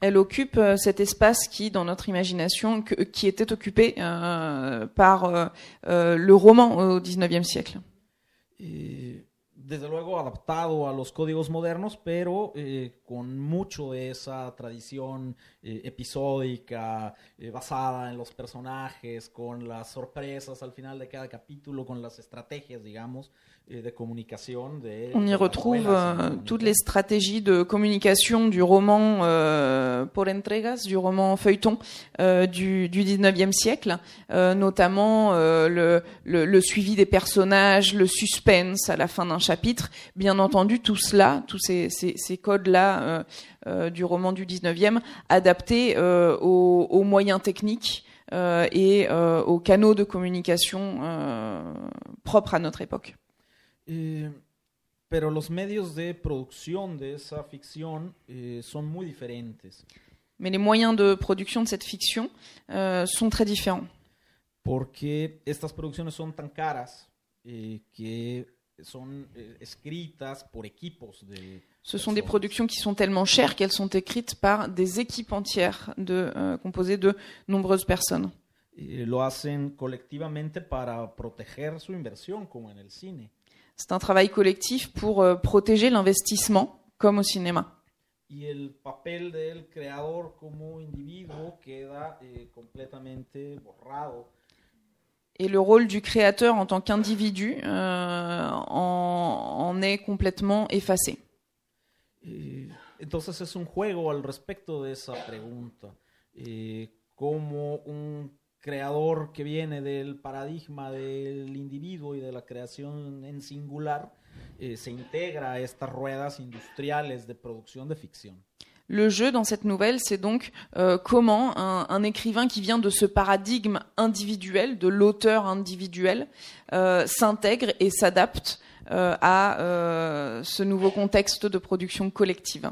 Elle occupe euh, cet espace qui, dans notre imagination, que- qui était occupé par le roman au XIXe siècle. Eh, desde luego adaptado a los códigos modernos, pero eh, con mucho de esa tradición eh, episódica, eh, basada en los personajes, con las sorpresas al final de cada capítulo, con las estrategias, digamos, On y retrouve euh, toutes les stratégies de communication du roman euh, por entregas, du roman feuilleton euh, du, du 19e siècle, euh, notamment le, le, le suivi des personnages, le suspense à la fin d'un chapitre. Bien entendu, tout cela, tous ces, ces, ces codes-là du roman du 19e, adaptés aux, aux moyens techniques et aux canaux de communication propres à notre époque. Eh, pero los medios de producción de esa ficción eh, son muy diferentes. Mais les moyens de production de cette fiction euh, sont très différents. porque estas producciones son tan caras eh, que son eh, escritas por equipos de Ce sont des productions qui sont tellement chères qu'elles sont écrites par des équipes entières de, euh, composées de nombreuses personnes. Eh, lo hacen colectivamente para proteger su inversión, como en el cine. C'est un travail collectif pour euh, protéger l'investissement, comme au cinéma. Papel queda eh, borrado. Et le rôle du créateur en tant qu'individu euh, en, en est complètement effacé. Eh, entonces es un juego al respecto de esa pregunta. Eh, como un creador que viene del paradigma del individuo y de la creación en singular eh, se integra a estas ruedas industriales de producción de ficción. Le jeu dans cette nouvelle, c'est donc euh, comment un, un écrivain qui vient de ce paradigme individuel, de l'auteur individuel, euh, s'intègre et s'adapte euh, à ce nouveau contexte de production collective.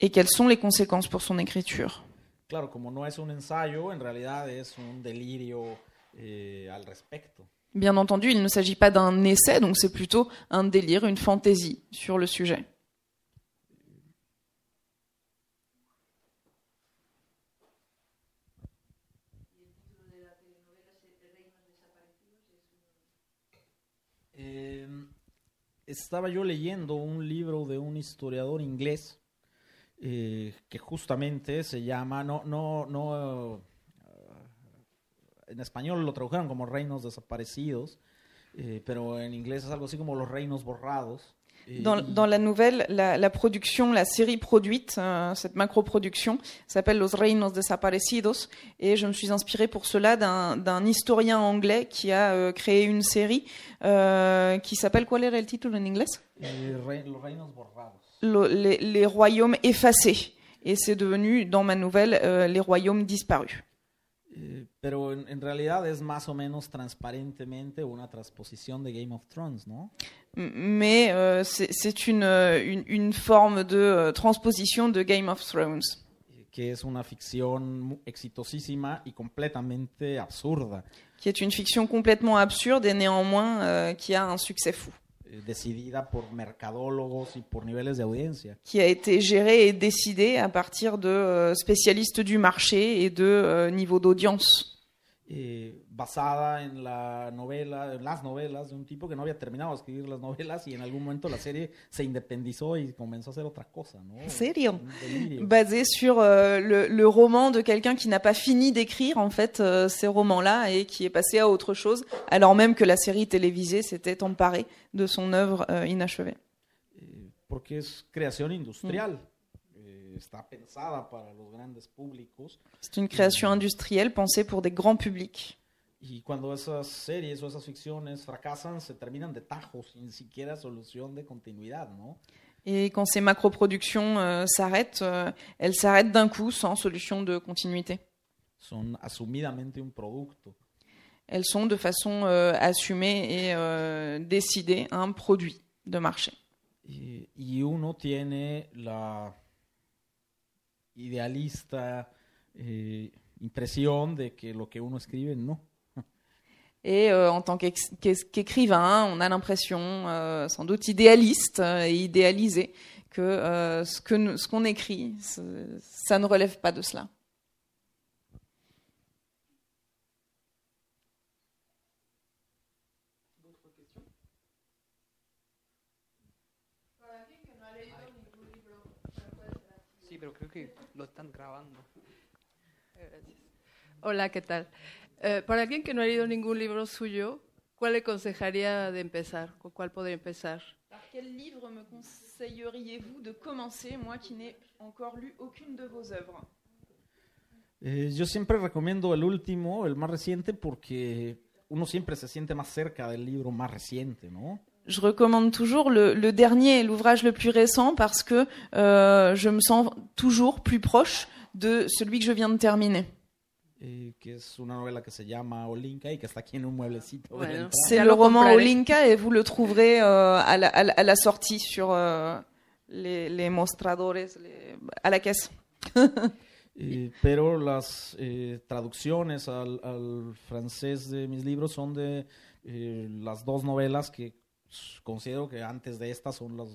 Et quelles sont les conséquences pour son écriture? Claro, como no es un ensayo, en realidad es un delirio eh, al respecto. Bien entendu, il ne s'agit pas d'un essai, donc c'est plutôt un délire, une fantaisie sur le sujet. Eh, estaba yo leyendo un libro de un historiador inglés eh, que justamente se llama, no, no, no, eh, en español lo tradujeron como reinos desaparecidos, eh, pero en inglés es algo así como los reinos borrados. Eh, Dans, dans la nouvelle, la, la production, la série produite, euh, cette macro-production, s'appelle Los Reinos Desaparecidos. Et je me suis inspirée pour cela d'un historien anglais qui a euh, créé une série euh, qui s'appelle, quel era el título en inglés los reinos borrados. Lo- les, les royaumes effacés. Et c'est devenu, dans ma nouvelle, euh, les royaumes disparus. Eh, pero en, en realidad es más o menos transparentemente una transposición de Game of Thrones, ¿no? Mais euh, c'est une, euh, une, une forme de euh, transposition de Game of Thrones. Eh, que es una ficción exitosísima y completamente absurda, qui est une fiction complètement absurde et néanmoins euh, qui a un succès fou, decidida por mercadólogos y por niveles de audiencia. qui a été gérée et décidée à partir de euh, spécialistes du marché et de euh, niveau d'audience, eh, basada en la novela, en las novelas de un tipo que no había terminado de escribir las novelas y en algún momento la serie se independizó y comenzó a hacer otra cosa, ¿no? ¿En serio? Basée sur euh, le, le roman de quelqu'un qui n'a pas fini d'écrire en fait euh, ces romans-là et qui est passé à autre chose, alors même que la série télévisée s'était emparée de son œuvre euh, inachevée. Eh, porque es creación industrial. Eh, está pensada para los grandes públicos C'est une création industrielle pensée pour des grands publics. y cuando esas series o esas ficciones fracasan se terminan de tajo sin siquiera solución de continuidad, ¿no? Et quand ces macro-productions euh, s'arrêtent, euh, elles s'arrêtent d'un coup sans solution de continuité. Son asumidamente un producto. Elles sont de façon euh, assumée et euh, décidée un produit de marché. Y, y uno tiene la idealista eh, de que lo que uno escribe no. Et euh, en tant qu'écrivain, on a l'impression, euh, sans doute idéaliste euh, et idéalisé, que euh, ce qu'on écrit, ça ne relève pas de cela. Pero creo que lo están grabando. Hola, ¿qué tal? Eh, para alguien que no ha leído ningún libro suyo, ¿cuál le aconsejaría de empezar? ¿Con cuál podría empezar? Par quel livre me conseilleriez-vous de commencer, moi qui n'ai encore lu aucune de vos œuvres Eh, yo siempre recomiendo el último, el más reciente, porque uno siempre se siente más cerca del libro más reciente, ¿no? Je recommande toujours le, le dernier et l'ouvrage le plus récent parce que euh, je me sens toujours plus proche de celui que je viens de terminer. C'est le roman. Olinka et vous le trouverez euh, à, la, à la- à la sortie sur euh, les, les mostradores, les- à la caisse. *laughs* Eh, pero las eh, traducciones al, al francés de mis libros son de eh, las dos novelas que considero que antes de estas son las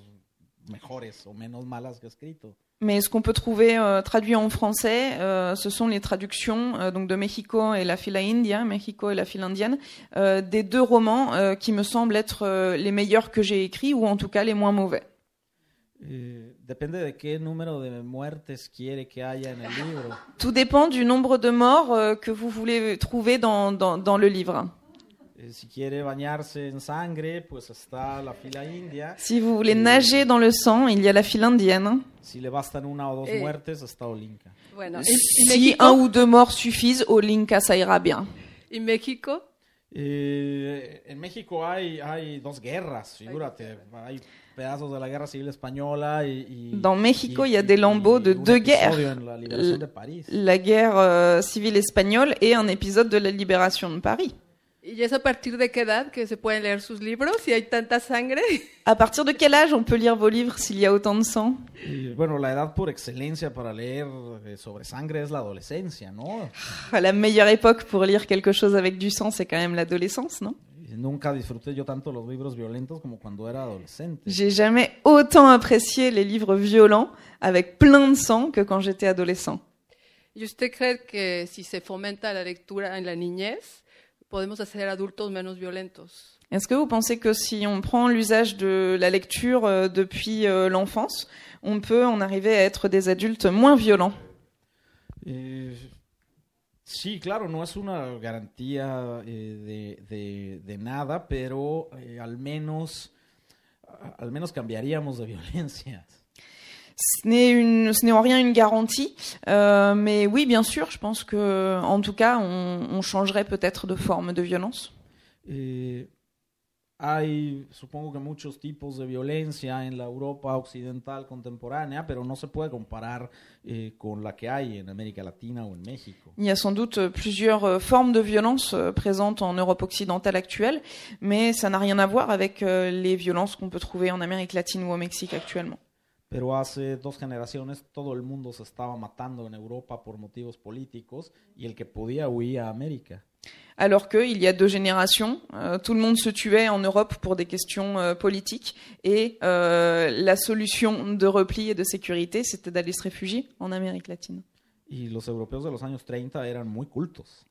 mejores o menos malas que he escrito. Mais ce qu'on peut trouver euh, traduit en français, euh, ce sont les traductions euh, donc de Mexico et la fila india, Mexico et la file indienne, des deux romans qui me semblent être les meilleurs que j'ai écrits ou en tout cas les moins mauvais. Eh. Tout dépend du nombre de morts que vous voulez trouver dans, dans, dans le livre. Si quiere bañarse en sangre, pues está la fila india. Si vous voulez nager dans le sang, il y a la file indienne. Si le bastan una o dos Eh. muertes, está Olinka. Bueno, ¿y, y Si México? un ou deux morts suffisent, au Linka, ça ira bien. ¿Y México? Eh, en México hay, hay dos guerras, figúrate. Hay pedazos de la guerra civil española y. y- Dans México, y- il y a des lambeaux de un deux guerres. episodio En la liberación de París. La guerre euh, civile espagnole et un épisode de la libération de Paris. ¿Y es a partir de qué edad que se pueden leer sus libros si hay tanta sangre? *laughs* À partir de quel âge on peut lire vos livres s'il y a autant de sang? Y, bueno, la edad por excelencia para leer eh, sobre sangre es la adolescencia, ¿no? La meilleure époque pour lire quelque chose avec du sang, c'est quand même l'adolescence, non? Nunca disfruté yo tanto los libros violentos como cuando era adolescente. J'ai jamais autant apprécié les livres violents avec plein de sang que quand j'étais adolescent. ¿Y usted cree que si se fomenta la lectura en la niñez, podemos hacer adultos menos violentos? Est-ce que vous pensez que si on prend l'usage de la lecture euh, depuis euh, l'enfance, on peut en arriver à être des adultes moins violents? Eh, Sí, claro, no es una garantía eh, de, de, de nada, pero eh, al menos al menos cambiaríamos de *laughs* violencia. Ce n'est une- ce n'est en rien une garantie, euh, mais oui, bien sûr, je pense que, en tout cas, on, on changerait peut-être de forme de violence. Eh, hay, supongo que muchos tipos de violencia en la Europa occidental contemporánea, pero no se puede comparar eh, con la que hay en América Latina o en México. Il y a sans doute plusieurs euh, formes de violence euh, présentes en Europe occidentale actuelle, mais ça n'a rien à voir avec les violences qu'on peut trouver en Amérique latine ou au Mexique actuellement. Pero hace dos generaciones todo el mundo se estaba matando en Europa por motivos políticos y el que podía huía a América. Alors qu'il y a deux générations, euh, tout le monde se tuait en Europe pour des questions euh, politiques, et euh, la solution de repli et de sécurité, c'était d'aller se réfugier en Amérique latine. Y los europeos de los años 30 eran muy cultos.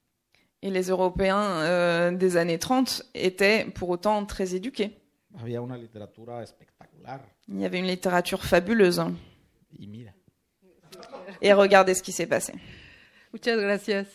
Et les Européens euh, des années 30 étaient pour autant très éduqués. Había una literatura espectacular. Il y avait une littérature fabuleuse. Mira, Et regardez ce qui s'est passé. Muchas gracias.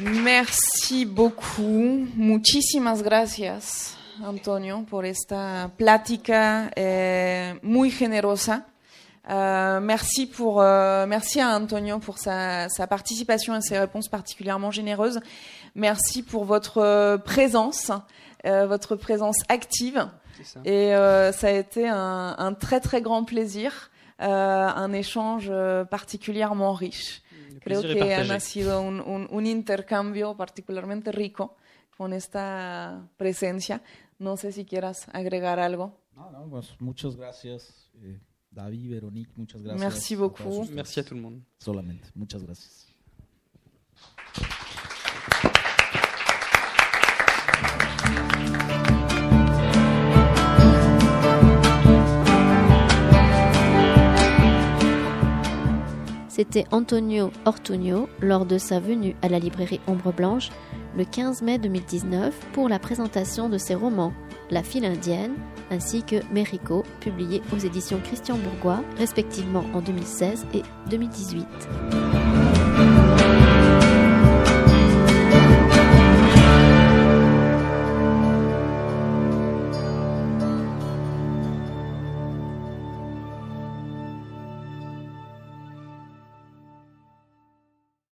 Merci beaucoup. Muchísimas gracias, Antonio, por esta plática eh, muy generosa. Euh, merci, pour, euh, merci à Antonio pour sa, sa participation et ses réponses particulièrement généreuses. Merci pour votre euh, présence, euh, votre présence active. Ça. Et euh, ça a été un, un très très grand plaisir, euh, un échange particulièrement riche. Creo que ha partagé. sido un, un- un intercambio particularmente rico con esta presencia. No sé si quieras agregar algo. no, no, pues muchas gracias, eh, David, Veronique, muchas gracias. Merci beaucoup. Merci à tout le monde. Solamente, muchas gracias. C'était Antonio Ortuño lors de sa venue à la librairie Ombre Blanche le 15 mai 2019 pour la présentation de ses romans La file indienne ainsi que Mérico, publié aux éditions Christian Bourgois, respectivement en 2016 et 2018.